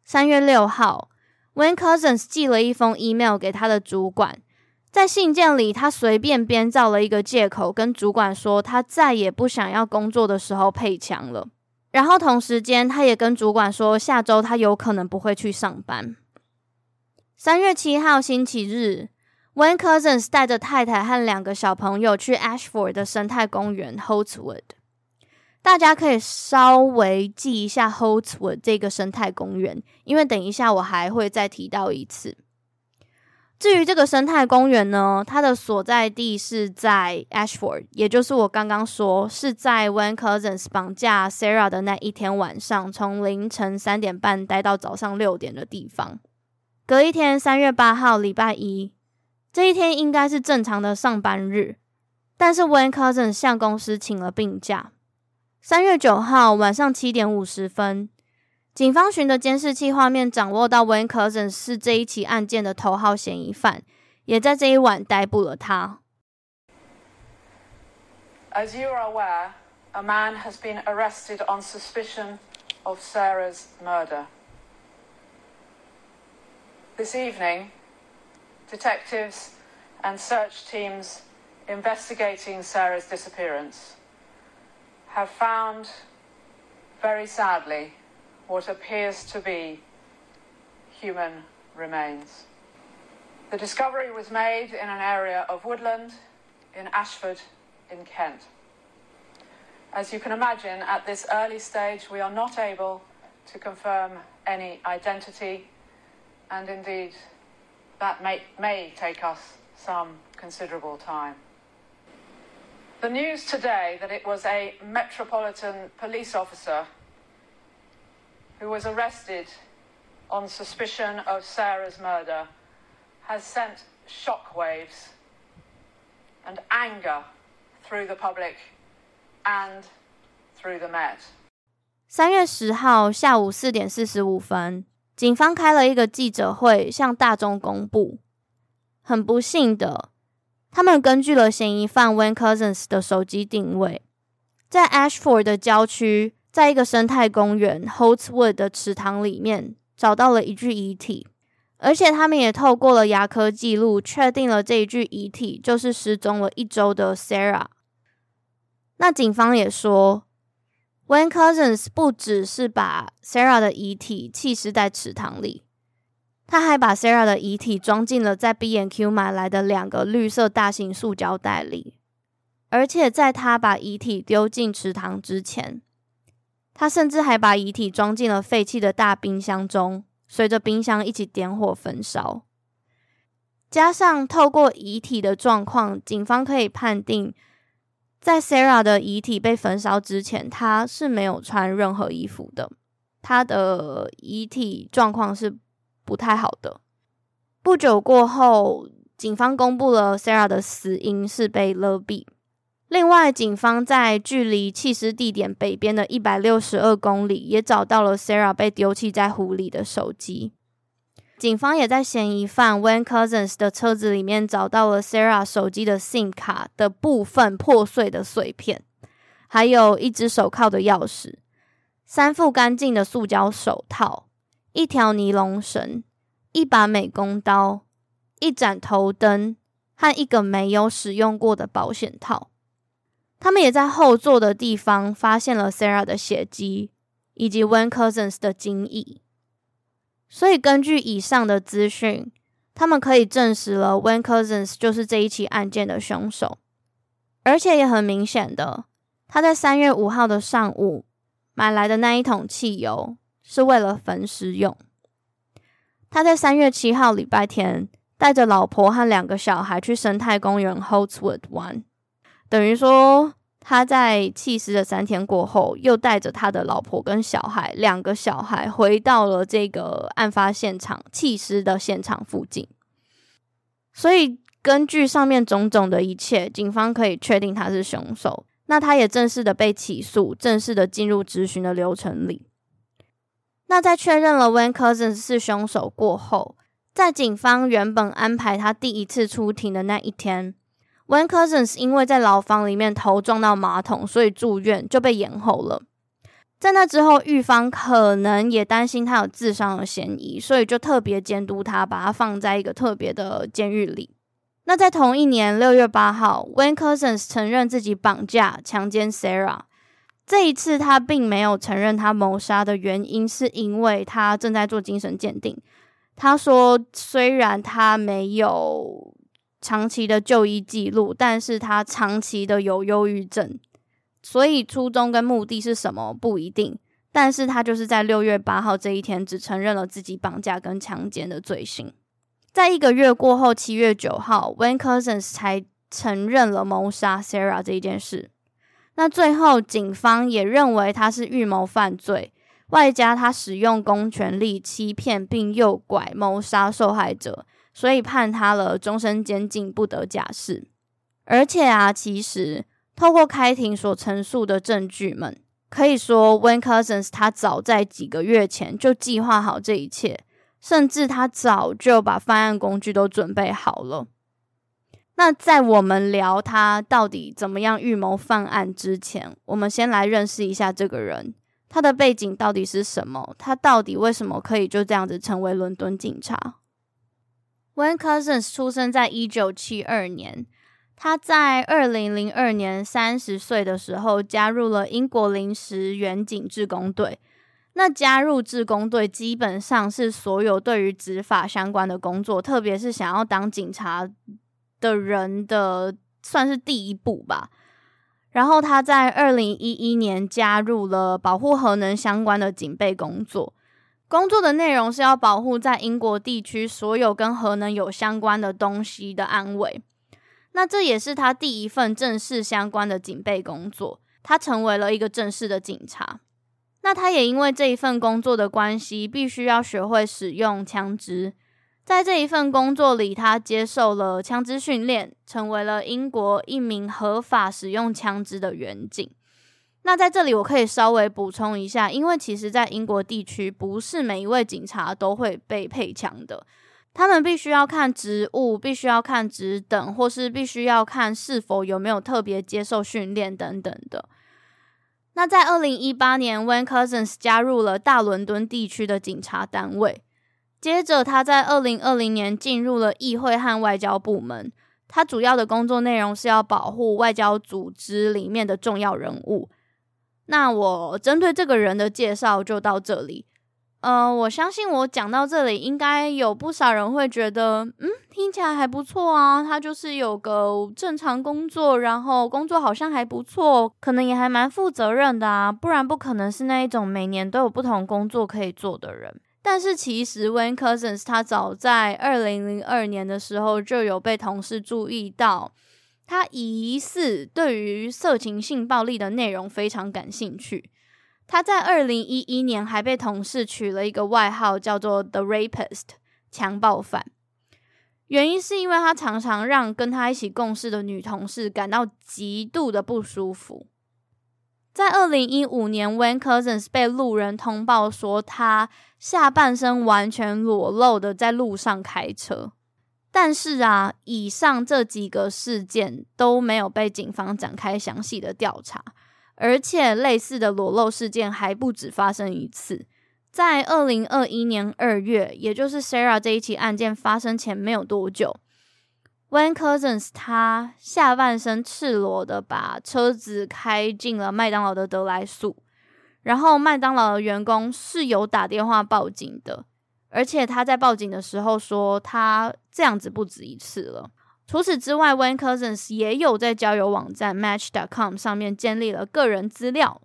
三月六号，When Cousins 寄了一封 email 给他的主管。在信件里，他随便编造了一个借口，跟主管说他再也不想要工作的时候配枪了。然后同时间，他也跟主管说下周他有可能不会去上班。三月七号星期日，Wayne Cousins 带着太太和两个小朋友去 Ashford 的生态公园 Holtwood。大家可以稍微记一下 Holtwood 这个生态公园，因为等一下我还会再提到一次。至于这个生态公园呢，它的所在地是在 Ashford，也就是我刚刚说是在 Wayne Cousins 绑架 Sarah 的那一天晚上，从凌晨三点半待到早上六点的地方。隔一天，三月八号，礼拜一，这一天应该是正常的上班日，但是 Wayne Cousins 向公司请了病假。三月九号晚上七点五十分。警方循着监视器画面掌握到 Wayne Couzens 是这一起案件的头号嫌疑犯，也在这一晚逮捕了他。As you are aware, a man has been arrested on suspicion of Sarah's murder. This evening, detectives and search teams investigating Sarah's disappearance have found, very sadly, what appears to be human remains. The discovery was made in an area of woodland in Ashford in Kent. As you can imagine, at this early stage, we are not able to confirm any identity, and indeed, that may, may take us some considerable time. The news today that it was a Metropolitan Police officer who was arrested on suspicion of Sarah's murder, has sent shockwaves and anger through the public and through the Met. 三月十号下午四点四十五分，警方开了一个记者会，向大众公布，很不幸的，他们根据了嫌疑犯 Wayne Cousins 的手机定位，在 Ashford 的郊区，在一个生态公园 Holtwood 的池塘里面找到了一具遗体，而且他们也透过了牙科记录，确定了这一具遗体就是失踪了一周的 Sarah。那警方也说，Wayne Couzens 不只是把 Sarah 的遗体弃尸在池塘里。他还把 Sarah 的遗体装进了在 bnq 买来的两个绿色大型塑胶袋里，而且在他把遗体丢进池塘之前，他甚至还把遗体装进了废弃的大冰箱中，随着冰箱一起点火焚烧。加上透过遗体的状况，警方可以判定，在 Sarah 的遗体被焚烧之前，她是没有穿任何衣服的，她的遗体状况是。不太好的。不久过后，警方公布了 Sarah 的死因是被勒毙。另外，警方在距离弃尸地点北边的一百六十二公里，也找到了 Sarah 被丢弃在湖里的手机。警方也在嫌疑犯 Wayne Cousins 的车子里面找到了 Sarah 手机的 SIM 卡的部分破碎的碎片，还有一只手铐的钥匙，三副干净的塑胶手套。一条尼龙绳、一把美工刀、一盏头灯和一个没有使用过的保险套。他们也在后座的地方发现了 Sarah 的血迹以及 Wen Cousins 的精液。所以，根据以上的资讯，他们可以证实了 Wen Cousins 就是这一起案件的凶手。而且也很明显的，他在三月五号的上午买来的那一桶汽油。是为了焚尸用。他在三月七号礼拜天带着老婆和两个小孩去生态公园 Holtwood 玩，等于说他在弃尸的三天过后，又带着他的老婆跟小孩两个小孩回到了这个案发现场弃尸的现场附近。所以根据上面种种的一切，警方可以确定他是凶手。那他也正式的被起诉，正式的进入质询的流程里。那在确认了 Van Cousins 是凶手过后，在警方原本安排他第一次出庭的那一天 Wen Cousins 因为在牢房里面头撞到马桶，所以住院就被延后了。在那之后，狱方可能也担心他有自伤的嫌疑，所以就特别监督他，把他放在一个特别的监狱里。那在同一年六月八号，Wen Cousins 承认自己绑架、强奸 Sarah。这一次，他并没有承认他谋杀的原因，是因为他正在做精神鉴定。他说，虽然他没有长期的就医记录，但是他长期的有忧郁症，所以初衷跟目的是什么不一定。但是他就是在六月八号这一天，只承认了自己绑架跟强奸的罪行。在一个月过后，七月九号，Van Cousins 才承认了谋杀 Sarah 这一件事。那最后，警方也认为他是预谋犯罪，外加他使用公权力欺骗并诱拐谋杀受害者，所以判他了终身监禁，不得假释。而且啊，其实透过开庭所陈述的证据们，可以说 Wayne Couzens 他早在几个月前就计划好这一切，甚至他早就把犯案工具都准备好了。那在我们聊他到底怎么样预谋犯案之前，我们先来认识一下这个人，他的背景到底是什么？他到底为什么可以就这样子成为伦敦警察 Wayne Cousins 出生在一九七二年，他在二零零二年三十岁的时候加入了英国临时远警志工队。那加入志工队基本上是所有对于执法相关的工作，特别是想要当警察。的人的算是第一步吧。然后他在二零一一年加入了保护核能相关的警备工作，工作的内容是要保护在英国地区所有跟核能有相关的东西的安危。那这也是他第一份正式相关的警备工作，他成为了一个正式的警察。那他也因为这一份工作的关系，必须要学会使用枪支。在这一份工作里，他接受了枪支训练，成为了英国一名合法使用枪支的员警。那在这里，我可以稍微补充一下，因为其实，在英国地区，不是每一位警察都会被配枪的。他们必须要看职务，必须要看职等，或是必须要看是否有没有特别接受训练等等的。那在二零一八年，Wayne Cousins 加入了大伦敦地区的警察单位。接着，他在二零二零年进入了议会和外交部门。他主要的工作内容是要保护外交组织里面的重要人物。那我针对这个人的介绍就到这里。呃，我相信我讲到这里，应该有不少人会觉得，嗯，听起来还不错啊。他就是有个正常工作，然后工作好像还不错，可能也还蛮负责任的啊。不然不可能是那一种每年都有不同工作可以做的人。但是其实 Wayne Cousins 他早在二零零二年的时候就有被同事注意到，他疑似对于色情性暴力的内容非常感兴趣。他在二零一一年还被同事取了一个外号，叫做 The Rapist，强暴犯。原因是因为他常常让跟他一起共事的女同事感到极度的不舒服。在二零一五年，Wayne Cousins 被路人通报说他下半身完全裸露的在路上开车。但是啊，以上这几个事件都没有被警方展开详细的调查。而且类似的裸露事件还不止发生一次，在二零二一年二月，也就是 Sarah 这一起案件发生前没有多久，Wayne Couzens 他下半身赤裸的把车子开进了麦当劳的得来速，然后麦当劳的员工是有打电话报警的，而且他在报警的时候说他这样子不止一次了。除此之外，Wayne Cousins 也有在交友网站 Match.com 上面建立了个人资料，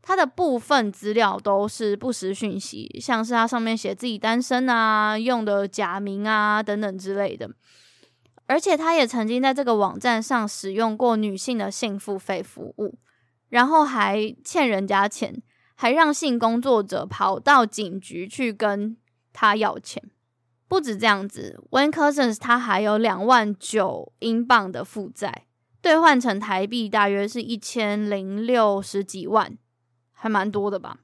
他的部分资料都是不实讯息，像是他上面写自己单身啊、用的假名啊等等之类的。而且他也曾经在这个网站上使用过女性的性付费服务，然后还欠人家钱，还让性工作者跑到警局去跟他要钱。不止这样子，Wayne Couzens 他还有两万九英镑的负债，兑换成台币大约是一千零六十几万，还蛮多的吧？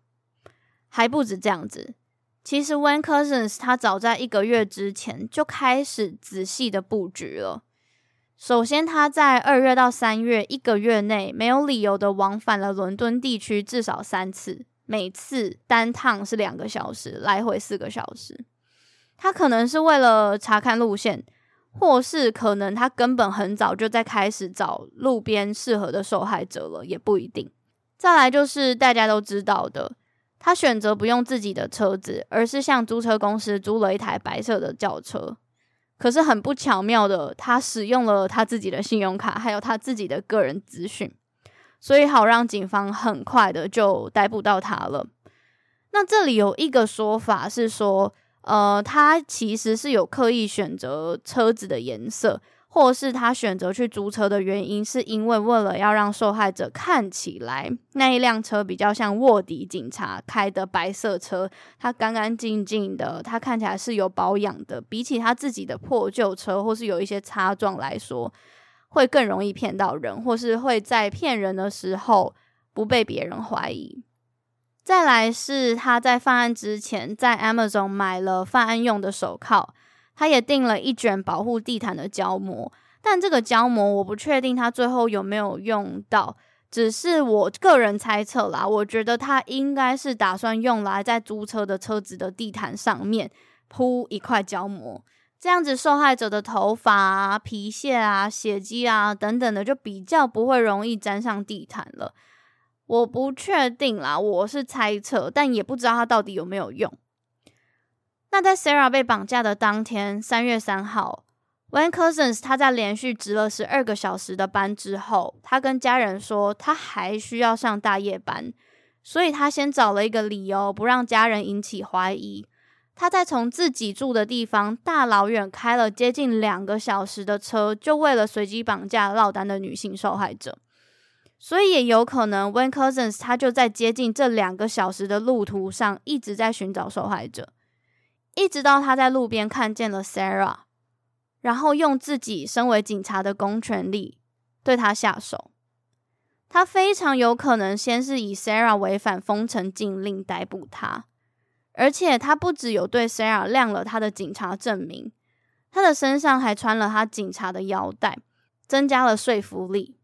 还不止这样子，其实 Wayne Couzens 他早在一个月之前就开始仔细的布局了。首先，他在二月到三月一个月内没有理由的往返了伦敦地区至少三次，每次单趟是两个小时，来回四个小时。他可能是为了查看路线，或是可能他根本很早就在开始找路边适合的受害者了，也不一定。再来就是大家都知道的，他选择不用自己的车子，而是向租车公司租了一台白色的轿车。可是很不巧妙的，他使用了他自己的信用卡，还有他自己的个人资讯，所以好让警方很快的就逮捕到他了。那这里有一个说法是说，呃，他其实是有刻意选择车子的颜色，或是他选择去租车的原因，是因为为了要让受害者看起来那一辆车比较像卧底警察开的白色车，它干干净净的，它看起来是有保养的，比起他自己的破旧车或是有一些擦撞来说，会更容易骗到人，或是会在骗人的时候不被别人怀疑。再来是他在犯案之前，在 Amazon 买了犯案用的手铐，他也订了一卷保护地毯的胶膜，但这个胶膜我不确定他最后有没有用到，只是我个人猜测啦，我觉得他应该是打算用来在租车的车子的地毯上面铺一块胶膜，这样子受害者的头发啊、皮屑啊、血迹啊等等的，就比较不会容易沾上地毯了。我不确定啦，我是猜测，但也不知道他到底有没有用。那在 Sarah 被绑架的当天，三月三号，Wayne Couzens 他在连续值了十二个小时的班之后，他跟家人说他还需要上大夜班，所以他先找了一个理由不让家人引起怀疑。他在从自己住的地方大老远开了接近两个小时的车，就为了随机绑架落单的女性受害者。所以也有可能，Wayne Cousins 他就在接近这两个小时的路途上一直在寻找受害者，一直到他在路边看见了 Sarah，然后用自己身为警察的公权力对他下手。他非常有可能先是以 Sarah 违反封城禁令逮捕他，而且他不只有对 Sarah 亮了他的警察证明，他的身上还穿了他警察的腰带，增加了说服力。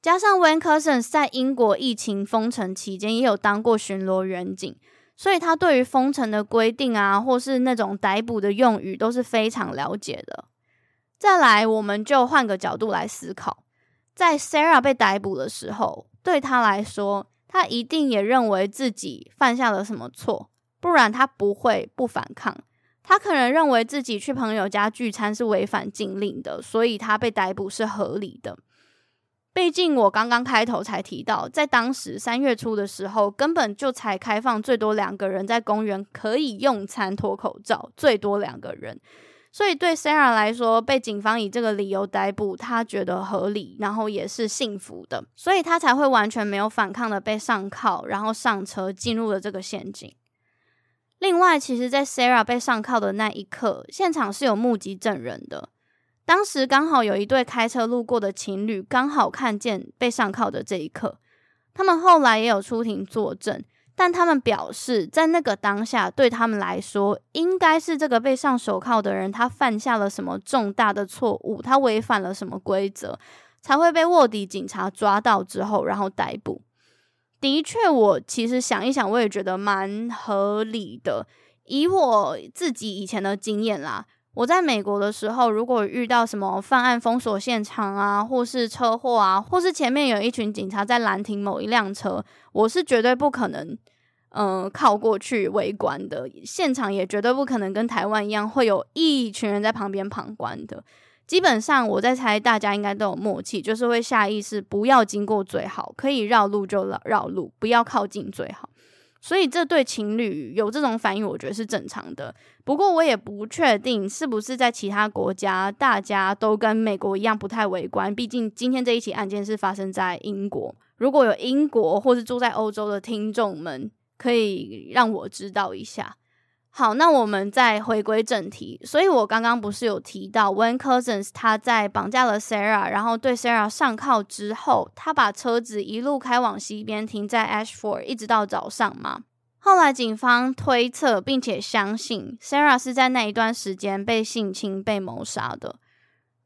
加上 Van Couzens 在英国疫情封城期间也有当过巡逻员警，所以他对于封城的规定啊，或是那种逮捕的用语都是非常了解的。再来，我们就换个角度来思考，在 Sarah 被逮捕的时候，对他来说，他一定也认为自己犯下了什么错。不然他不会不反抗，他可能认为自己去朋友家聚餐是违反禁令的，所以他被逮捕是合理的。毕竟我刚刚开头才提到，在当时三月初的时候，根本就才开放最多两个人在公园可以用餐脱口罩，最多两个人。所以对 Sarah 来说，被警方以这个理由逮捕，他觉得合理，然后也是幸福的，所以他才会完全没有反抗的被上铐，然后上车进入了这个陷阱。另外，其实，在 Sarah 被上铐的那一刻，现场是有目击证人的。当时刚好有一对开车路过的情侣，刚好看见被上铐的这一刻。他们后来也有出庭作证，但他们表示，在那个当下，对他们来说，应该是这个被上手铐的人，他犯下了什么重大的错误，他违反了什么规则，才会被卧底警察抓到之后，然后逮捕。的确，我其实想一想，我也觉得蛮合理的。以我自己以前的经验啦，我在美国的时候，如果遇到什么犯案封锁现场啊，或是车祸啊，或是前面有一群警察在拦停某一辆车，我是绝对不可能，嗯、靠过去围观的。现场也绝对不可能跟台湾一样，会有一群人在旁边旁观的。基本上，我在猜，大家应该都有默契，就是会下意识不要经过最好，可以绕路就绕绕路，不要靠近最好。所以这对情侣有这种反应，我觉得是正常的。不过我也不确定是不是在其他国家，大家都跟美国一样不太围观。毕竟今天这一起案件是发生在英国，如果有英国或是住在欧洲的听众们，可以让我知道一下。好，那我们再回归正题。所以我刚刚不是有提到，When Cousins 他在绑架了 Sarah，然后对 Sarah 上铐之后，他把车子一路开往西边，停在 Ashford，一直到早上吗？后来警方推测并且相信，Sarah 是在那一段时间被性侵、被谋杀的。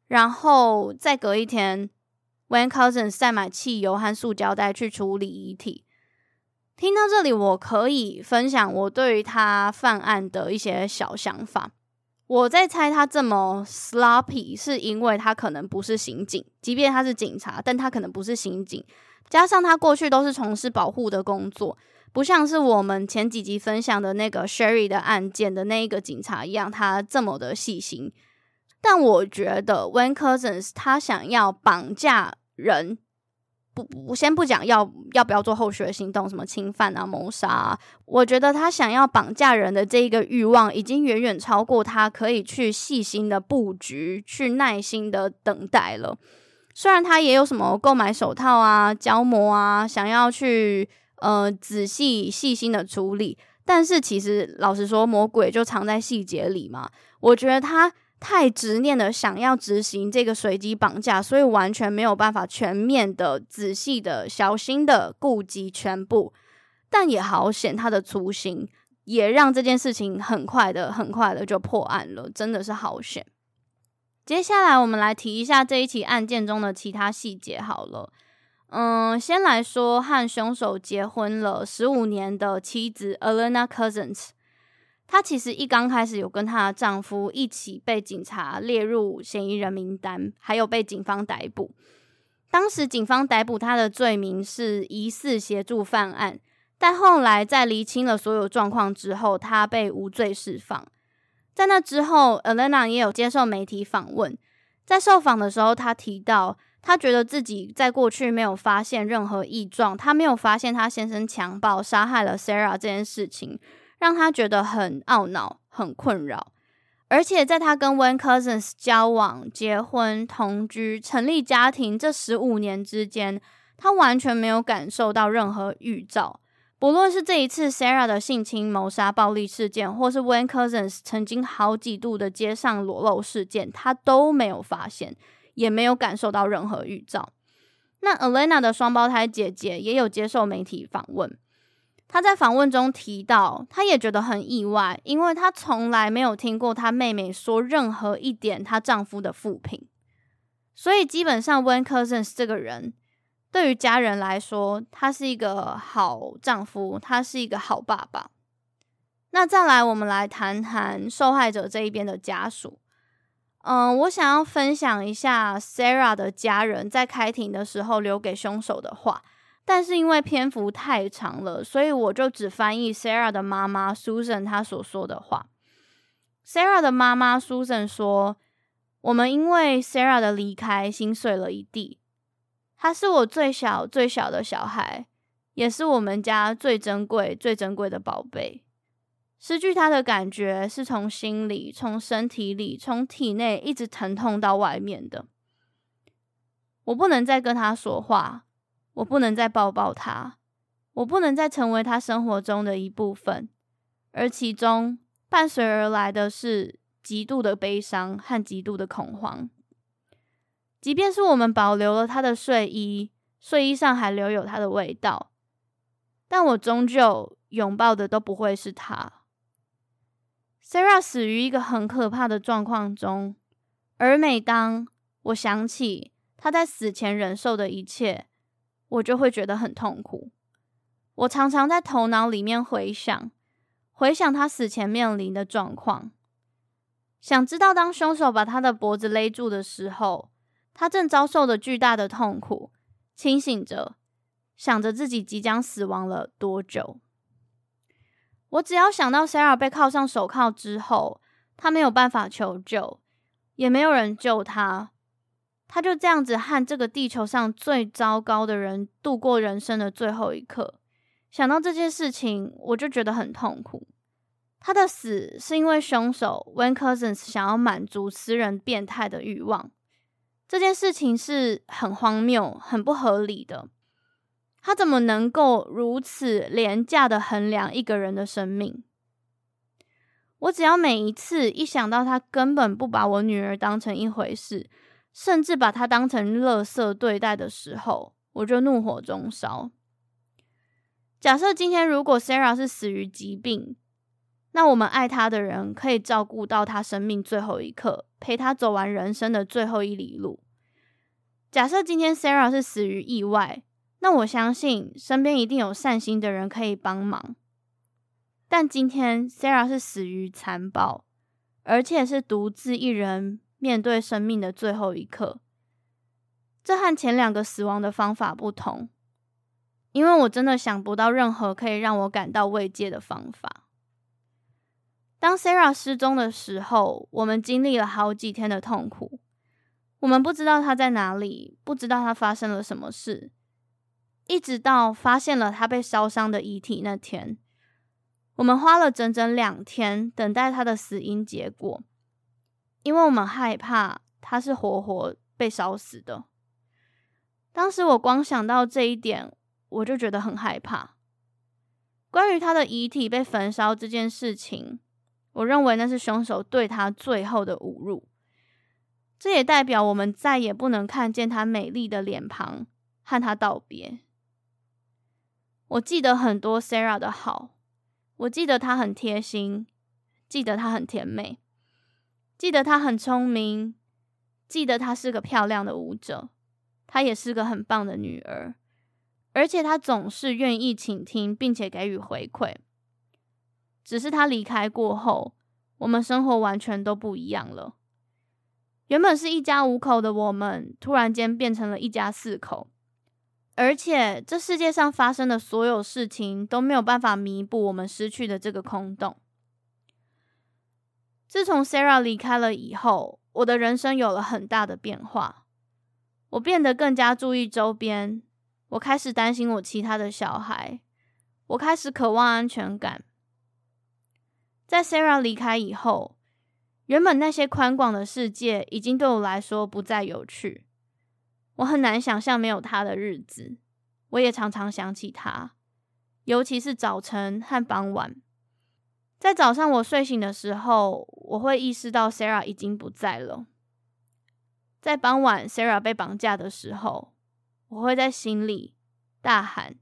然后再隔一天，When Cousins 再买汽油和塑胶袋去处理遗体。听到这里，我可以分享我对于他犯案的一些小想法。我在猜他这么 sloppy，是因为他可能不是刑警，即便他是警察，但他可能不是刑警。加上他过去都是从事保护的工作，不像是我们前几集分享的那个 Sherry 的案件的那一个警察一样，他这么的细心。但我觉得 Wayne Couzens 他想要绑架人。不，我先不讲要要不要做后续的行动，什么侵犯啊、谋杀啊。我觉得他想要绑架人的这一个欲望，已经远远超过他可以去细心的布局、去耐心的等待了。虽然他也有什么购买手套啊、胶膜啊，想要去呃仔细细心的处理，但是其实老实说，魔鬼就藏在细节里嘛。我觉得他。太执念的想要执行这个随机绑架，所以完全没有办法全面的、仔细的、小心的顾及全部。但也好险，他的粗心也让这件事情很快的、很快的就破案了，真的是好险。接下来我们来提一下这一起案件中的其他细节好了。嗯，先来说和凶手结婚了十五年的妻子 Alana Cousins。她其实一刚开始有跟她的丈夫一起被警察列入嫌疑人名单，还有被警方逮捕。当时警方逮捕她的罪名是疑似协助犯案，但后来在厘清了所有状况之后，她被无罪释放。在那之后，Alana 也有接受媒体访问，在受访的时候，她提到她觉得自己在过去没有发现任何异状，她没有发现她先生强暴杀害了 Sarah 这件事情。让他觉得很懊恼、很困扰，而且在他跟 Wayne Cousins 交往、结婚、同居、成立家庭这十五年之间，他完全没有感受到任何预兆。不论是这一次 Sarah 的性侵、谋杀、暴力事件，或是 Wayne Cousins 曾经好几度的街上裸露事件，他都没有发现，也没有感受到任何预兆。那 Alana 的双胞胎姐姐也有接受媒体访问。她在访问中提到，她也觉得很意外，因为她从来没有听过她妹妹说任何一点她丈夫的负评。所以基本上，Van Couzens 这个人，对于家人来说，他是一个好丈夫，他是一个好爸爸。那再来，我们来谈谈受害者这一边的家属。嗯，我想要分享一下 Sarah 的家人在开庭的时候留给凶手的话，但是因为篇幅太长了，所以我就只翻译 Sarah 的妈妈 Susan 她所说的话。Sarah 的妈妈 Susan 说。我们因为 Sarah 的离开心碎了一地。他是我最小最小的小孩，也是我们家最珍贵最珍贵的宝贝。失去他的感觉是从心里、从身体里、从体内一直疼痛到外面的。我不能再跟他说话，我不能再抱抱他，我不能再成为他生活中的一部分，而其中伴随而来的是。极度的悲伤和极度的恐慌，即便是我们保留了他的睡衣，睡衣上还留有他的味道，但我终究拥抱的都不会是他。Sarah 死于一个很可怕的状况中，而每当我想起他在死前忍受的一切，我就会觉得很痛苦。我常常在头脑里面回想，回想他死前面临的状况。想知道，当凶手把他的脖子勒住的时候，他正遭受着巨大的痛苦，清醒着，想着自己即将死亡了多久。我只要想到 Sara 被铐上手铐之后，他没有办法求救，也没有人救他，他就这样子和这个地球上最糟糕的人度过人生的最后一刻。想到这件事情，我就觉得很痛苦。他的死是因为凶手 Wayne Couzens 想要满足私人变态的欲望，这件事情是很荒谬、很不合理的。他怎么能够如此廉价的衡量一个人的生命？我只要每一次一想到他根本不把我女儿当成一回事，甚至把他当成垃圾对待的时候，我就怒火中烧。假设今天如果 Sarah 是死于疾病，那我们爱他的人可以照顾到他生命最后一刻，陪他走完人生的最后一里路。假设今天 Sarah 是死于意外，那我相信身边一定有善心的人可以帮忙。但今天 Sarah 是死于残暴，而且是独自一人面对生命的最后一刻。这和前两个死亡的方法不同，因为我真的想不到任何可以让我感到慰藉的方法。当 Sarah 失踪的时候，我们经历了好几天的痛苦。我们不知道她在哪里，不知道她发生了什么事，一直到发现了她被烧伤的遗体那天，我们花了整整两天等待她的死因结果，因为我们害怕他是活活被烧死的。当时我光想到这一点，我就觉得很害怕。关于他的遗体被焚烧这件事情。我认为那是凶手对他最后的侮辱，这也代表我们再也不能看见他美丽的脸庞，和他道别。我记得很多 Sarah 的好，我记得她很贴心，记得她很甜美，记得她很聪明，记得她是个漂亮的舞者，她也是个很棒的女儿，而且她总是愿意倾听并且给予回馈。只是她离开过后，我们生活完全都不一样了。原本是一家五口的我们，突然间变成了一家四口，而且这世界上发生的所有事情都没有办法弥补我们失去的这个空洞。自从 Sarah 离开了以后，我的人生有了很大的变化。我变得更加注意周边，我开始担心我其他的小孩，我开始渴望安全感。在 Sarah 离开以后，原本那些宽广的世界已经对我来说不再有趣。我很难想象没有她的日子。我也常常想起她，尤其是早晨和傍晚。在早上我睡醒的时候，我会意识到 Sarah 已经不在了。在傍晚 Sarah 被绑架的时候，我会在心里大喊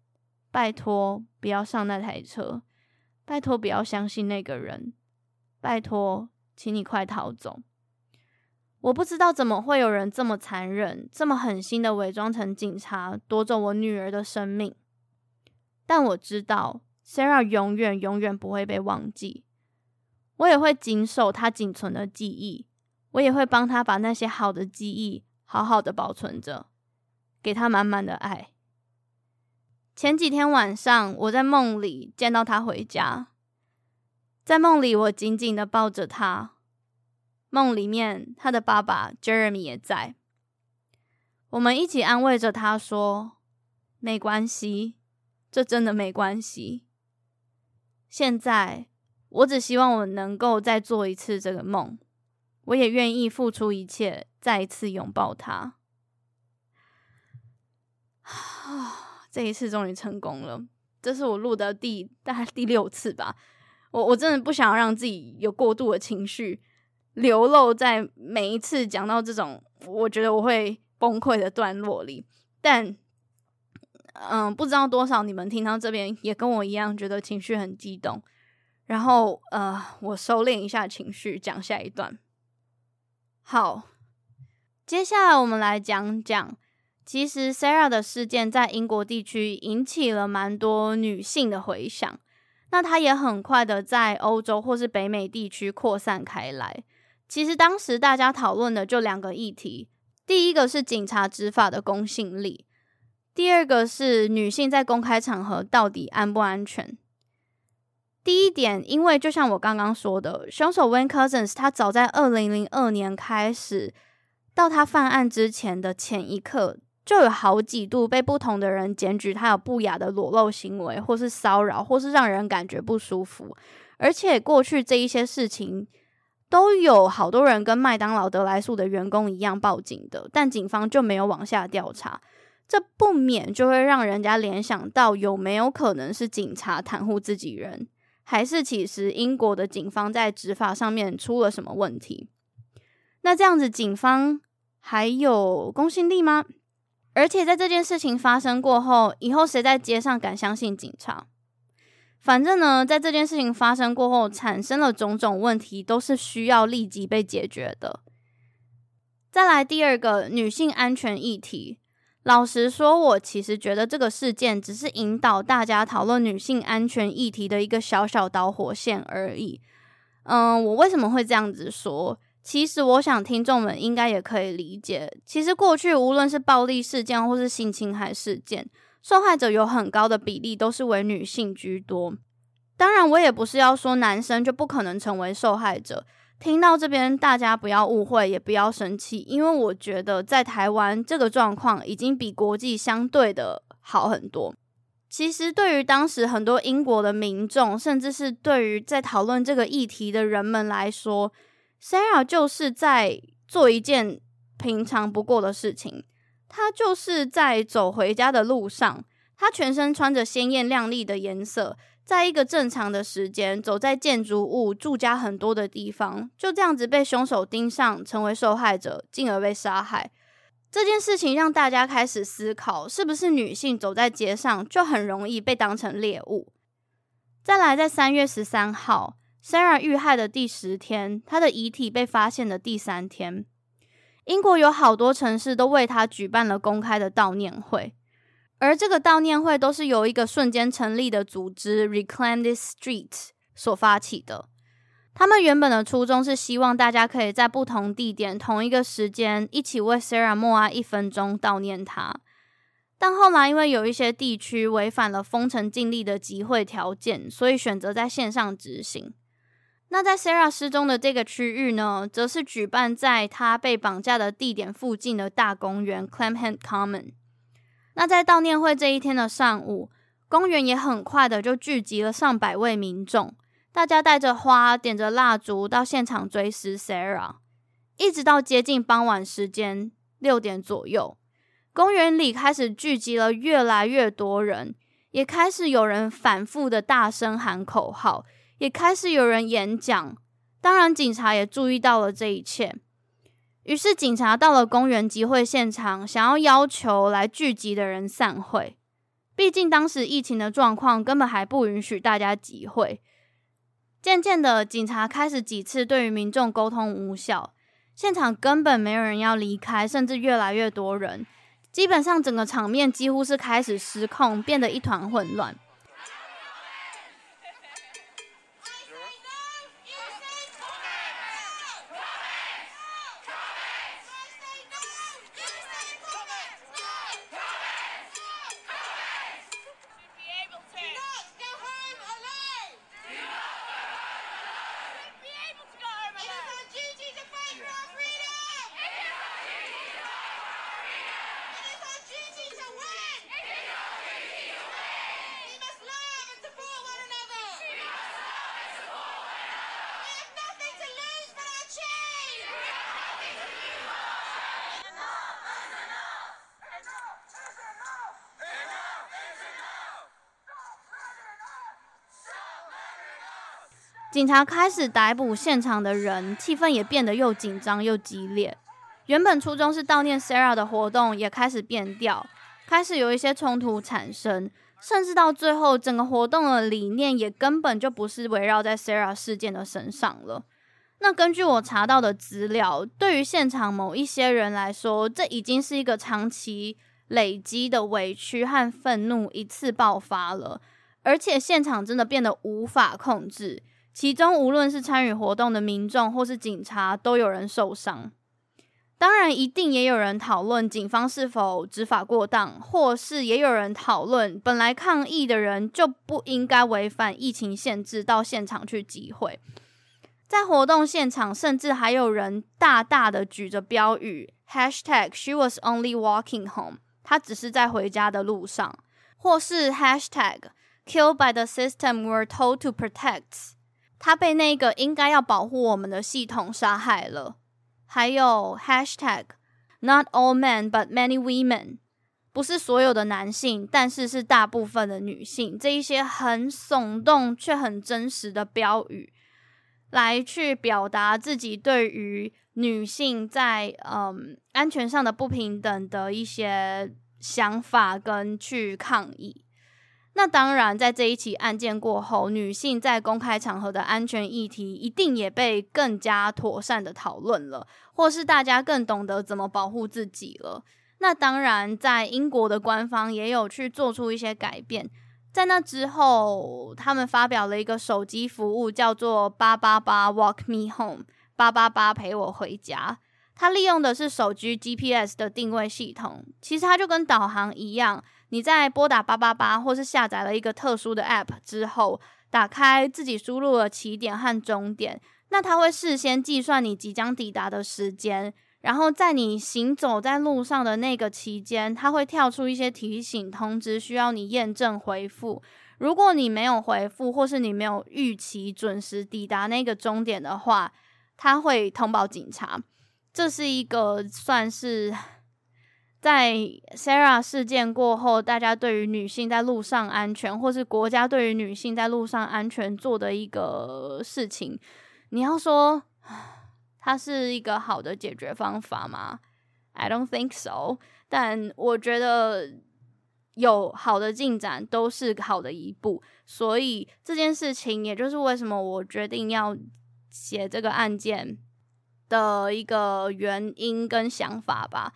拜托不要上那台车，拜托不要相信那个人，拜托，请你快逃走。我不知道怎么会有人这么残忍、这么狠心的伪装成警察，夺走我女儿的生命。但我知道，Sarah 永远、永远不会被忘记。我也会谨守她仅存的记忆，我也会帮她把那些好的记忆好好的保存着，给她满满的爱。前几天晚上，我在梦里见到她回家，在梦里我紧紧的抱着她。梦里面，他的爸爸 Jeremy 也在。我们一起安慰着他说：“没关系，这真的没关系。”现在，我只希望我能够再做一次这个梦。我也愿意付出一切，再一次拥抱他。啊，这一次终于成功了。这是我录的第大概第六次吧。我我真的不想要让自己有过度的情绪。流露在每一次讲到这种我觉得我会崩溃的段落里，但嗯，不知道多少你们听到这边也跟我一样觉得情绪很激动，然后呃，我收敛一下情绪，讲下一段。好，接下来我们来讲讲，其实 Sarah 的事件在英国地区引起了蛮多女性的回响，那它也很快的在欧洲或是北美地区扩散开来。其实当时大家讨论的就两个议题，第一个是警察执法的公信力，第二个是女性在公开场合到底安不安全。第一点，因为就像我刚刚说的，凶手 Wayne Couzens 他早在二零零二年开始，到他犯案之前的前一刻，就有好几度被不同的人检举他有不雅的裸露行为，或是骚扰，或是让人感觉不舒服，而且过去这一些事情。都有好多人跟麦当劳得来速的员工一样报警的，但警方就没有往下调查，这不免就会让人家联想到有没有可能是警察袒护自己人，还是其实英国的警方在执法上面出了什么问题？那这样子警方还有公信力吗？而且在这件事情发生过后，以后谁在街上敢相信警察？反正呢，在这件事情发生过后，产生了种种问题，都是需要立即被解决的。再来第二个女性安全议题，老实说，我其实觉得这个事件只是引导大家讨论女性安全议题的一个小小导火线而已。嗯，我为什么会这样子说？其实我想听众们应该也可以理解。其实过去无论是暴力事件或是性侵害事件，受害者有很高的比例都是为女性居多，当然我也不是要说男生就不可能成为受害者。听到这边，大家不要误会，也不要生气，因为我觉得在台湾这个状况已经比国际相对的好很多。其实对于当时很多英国的民众，甚至是对于在讨论这个议题的人们来说，Sarah 就是在做一件平常不过的事情。他就是在走回家的路上，他全身穿着鲜艳亮丽的颜色，在一个正常的时间，走在建筑物、住家很多的地方，就这样子被凶手盯上，成为受害者，进而被杀害。这件事情让大家开始思考，是不是女性走在街上就很容易被当成猎物？再来，在三月十三号，Sarah 遇害的第十天，她的遗体被发现的第三天。英国有好多城市都为他举办了公开的悼念会，而这个悼念会都是由一个瞬间成立的组织 Reclaim This Street 所发起的。他们原本的初衷是希望大家可以在不同地点、同一个时间一起为 Sarah 默哀一分钟悼念她。但后来因为有一些地区违反了封城禁令的集会条件，所以选择在线上执行。那在 Sarah 失踪的这个区域呢，则是举办在她被绑架的地点附近的大公园 Clamhead Common。那在悼念会这一天的上午，公园也很快的就聚集了上百位民众，大家带着花、点着蜡烛到现场追思 Sarah，一直到接近傍晚时间六点左右，公园里开始聚集了越来越多人，也开始有人反复的大声喊口号。也开始有人演讲，当然警察也注意到了这一切，于是警察到了公园集会现场，想要要求来聚集的人散会，毕竟当时疫情的状况根本还不允许大家集会。渐渐的，警察开始几次对于民众沟通无效，现场根本没有人要离开，甚至越来越多人，基本上整个场面几乎是开始失控，变得一团混乱。警察开始逮捕现场的人，气氛也变得又紧张又激烈。原本初衷是悼念 Sarah 的活动也开始变调，开始有一些冲突产生，甚至到最后，整个活动的理念也根本就不是围绕在 Sarah 事件的身上了。那根据我查到的资料，对于现场某一些人来说，这已经是一个长期累积的委屈和愤怒一次爆发了，而且现场真的变得无法控制。其中，无论是参与活动的民众或是警察，都有人受伤。当然，一定也有人讨论警方是否执法过当，或是也有人讨论本来抗议的人就不应该违反疫情限制到现场去集会。在活动现场，甚至还有人大大的举着标语 #hashtag She was only walking home，她只是在回家的路上，或是 #hashtag Killed by the system we're told to protect。他被那个应该要保护我们的系统杀害了。还有 hashtag not all men but many women，不是所有的男性，但是是大部分的女性。这一些很耸动却很真实的标语，来去表达自己对于女性在嗯安全上的不平等的一些想法跟去抗议。那当然，在这一起案件过后，女性在公开场合的安全议题一定也被更加妥善的讨论了，或是大家更懂得怎么保护自己了。那当然，在英国的官方也有去做出一些改变。在那之后，他们发表了一个手机服务，叫做“八八八 Walk Me Home”，八八八陪我回家。它利用的是手机 GPS 的定位系统，其实它就跟导航一样。你在拨打八八八，或是下载了一个特殊的 App 之后，打开自己输入了起点和终点，那它会事先计算你即将抵达的时间，然后在你行走在路上的那个期间，它会跳出一些提醒通知，需要你验证回复。如果你没有回复，或是你没有预期准时抵达那个终点的话，它会通报警察。这是一个算是。在 Sarah 事件过后，大家对于女性在路上安全，或是国家对于女性在路上安全做的一个事情，你要说它是一个好的解决方法吗？I don't think so。但我觉得有好的进展都是好的一步，所以这件事情也就是为什么我决定要写这个案件的一个原因跟想法吧。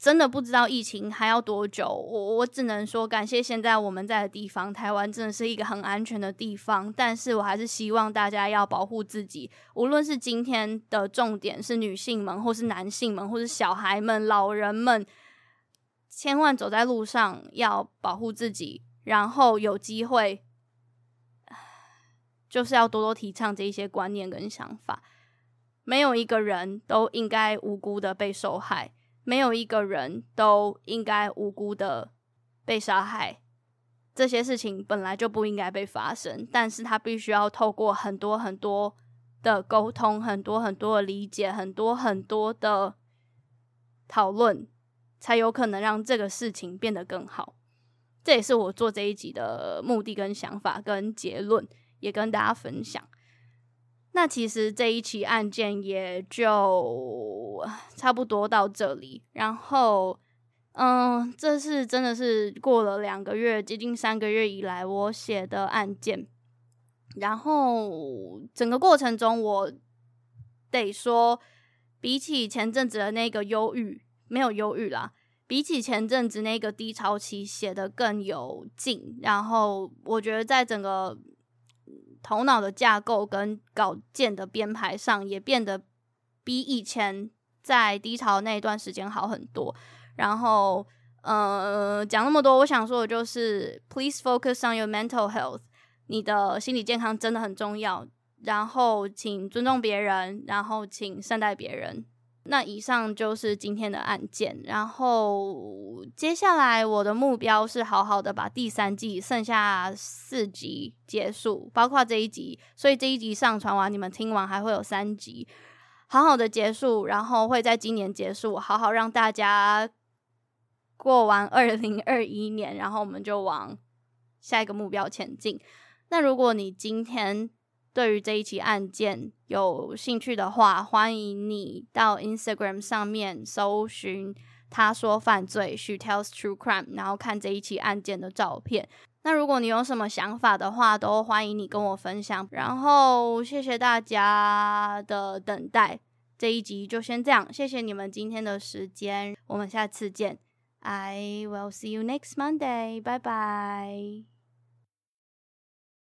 真的不知道疫情还要多久，我我只能说感谢现在我们在的地方，台湾真的是一个很安全的地方。但是我还是希望大家要保护自己，无论是今天的重点是女性们，或是男性们，或是小孩们、老人们，千万走在路上要保护自己，然后有机会就是要多多提倡这一些观念跟想法。没有一个人都应该无辜的被受害。没有一个人都应该无辜的被杀害，这些事情本来就不应该被发生，但是他必须要透过很多很多的沟通，很多很多的理解，很多很多的讨论，才有可能让这个事情变得更好。这也是我做这一集的目的跟想法跟结论，也跟大家分享。那其实这一起案件也就差不多到这里。然后嗯，这是真的是过了两个月，接近三个月以来我写的案件，然后整个过程中，我得说，比起前阵子的那个忧郁，没有忧郁啦，比起前阵子那个低潮期写的更有劲，然后我觉得在整个头脑的架构跟稿件的编排上，也变得比以前在低潮那一段时间好很多。然后，呃，讲那么多，我想说的就是，please focus on your mental health，你的心理健康真的很重要。然后，请尊重别人，然后请善待别人。那以上就是今天的案件。然后，接下来我的目标是好好的把第三季剩下四集结束，包括这一集。所以这一集上传完，你们听完还会有三集，好好的结束，然后会在今年结束，好好让大家。过完二零二一年，然后我们就往下一个目标前进。那如果你今天对于这一起案件有兴趣的话，欢迎你到 Instagram 上面搜寻“他说犯罪 ”，She tells true crime，然后看这一起案件的照片。那如果你有什么想法的话，都欢迎你跟我分享。然后谢谢大家的等待，这一集就先这样。谢谢你们今天的时间，我们下次见。I will see you next Monday. Bye bye.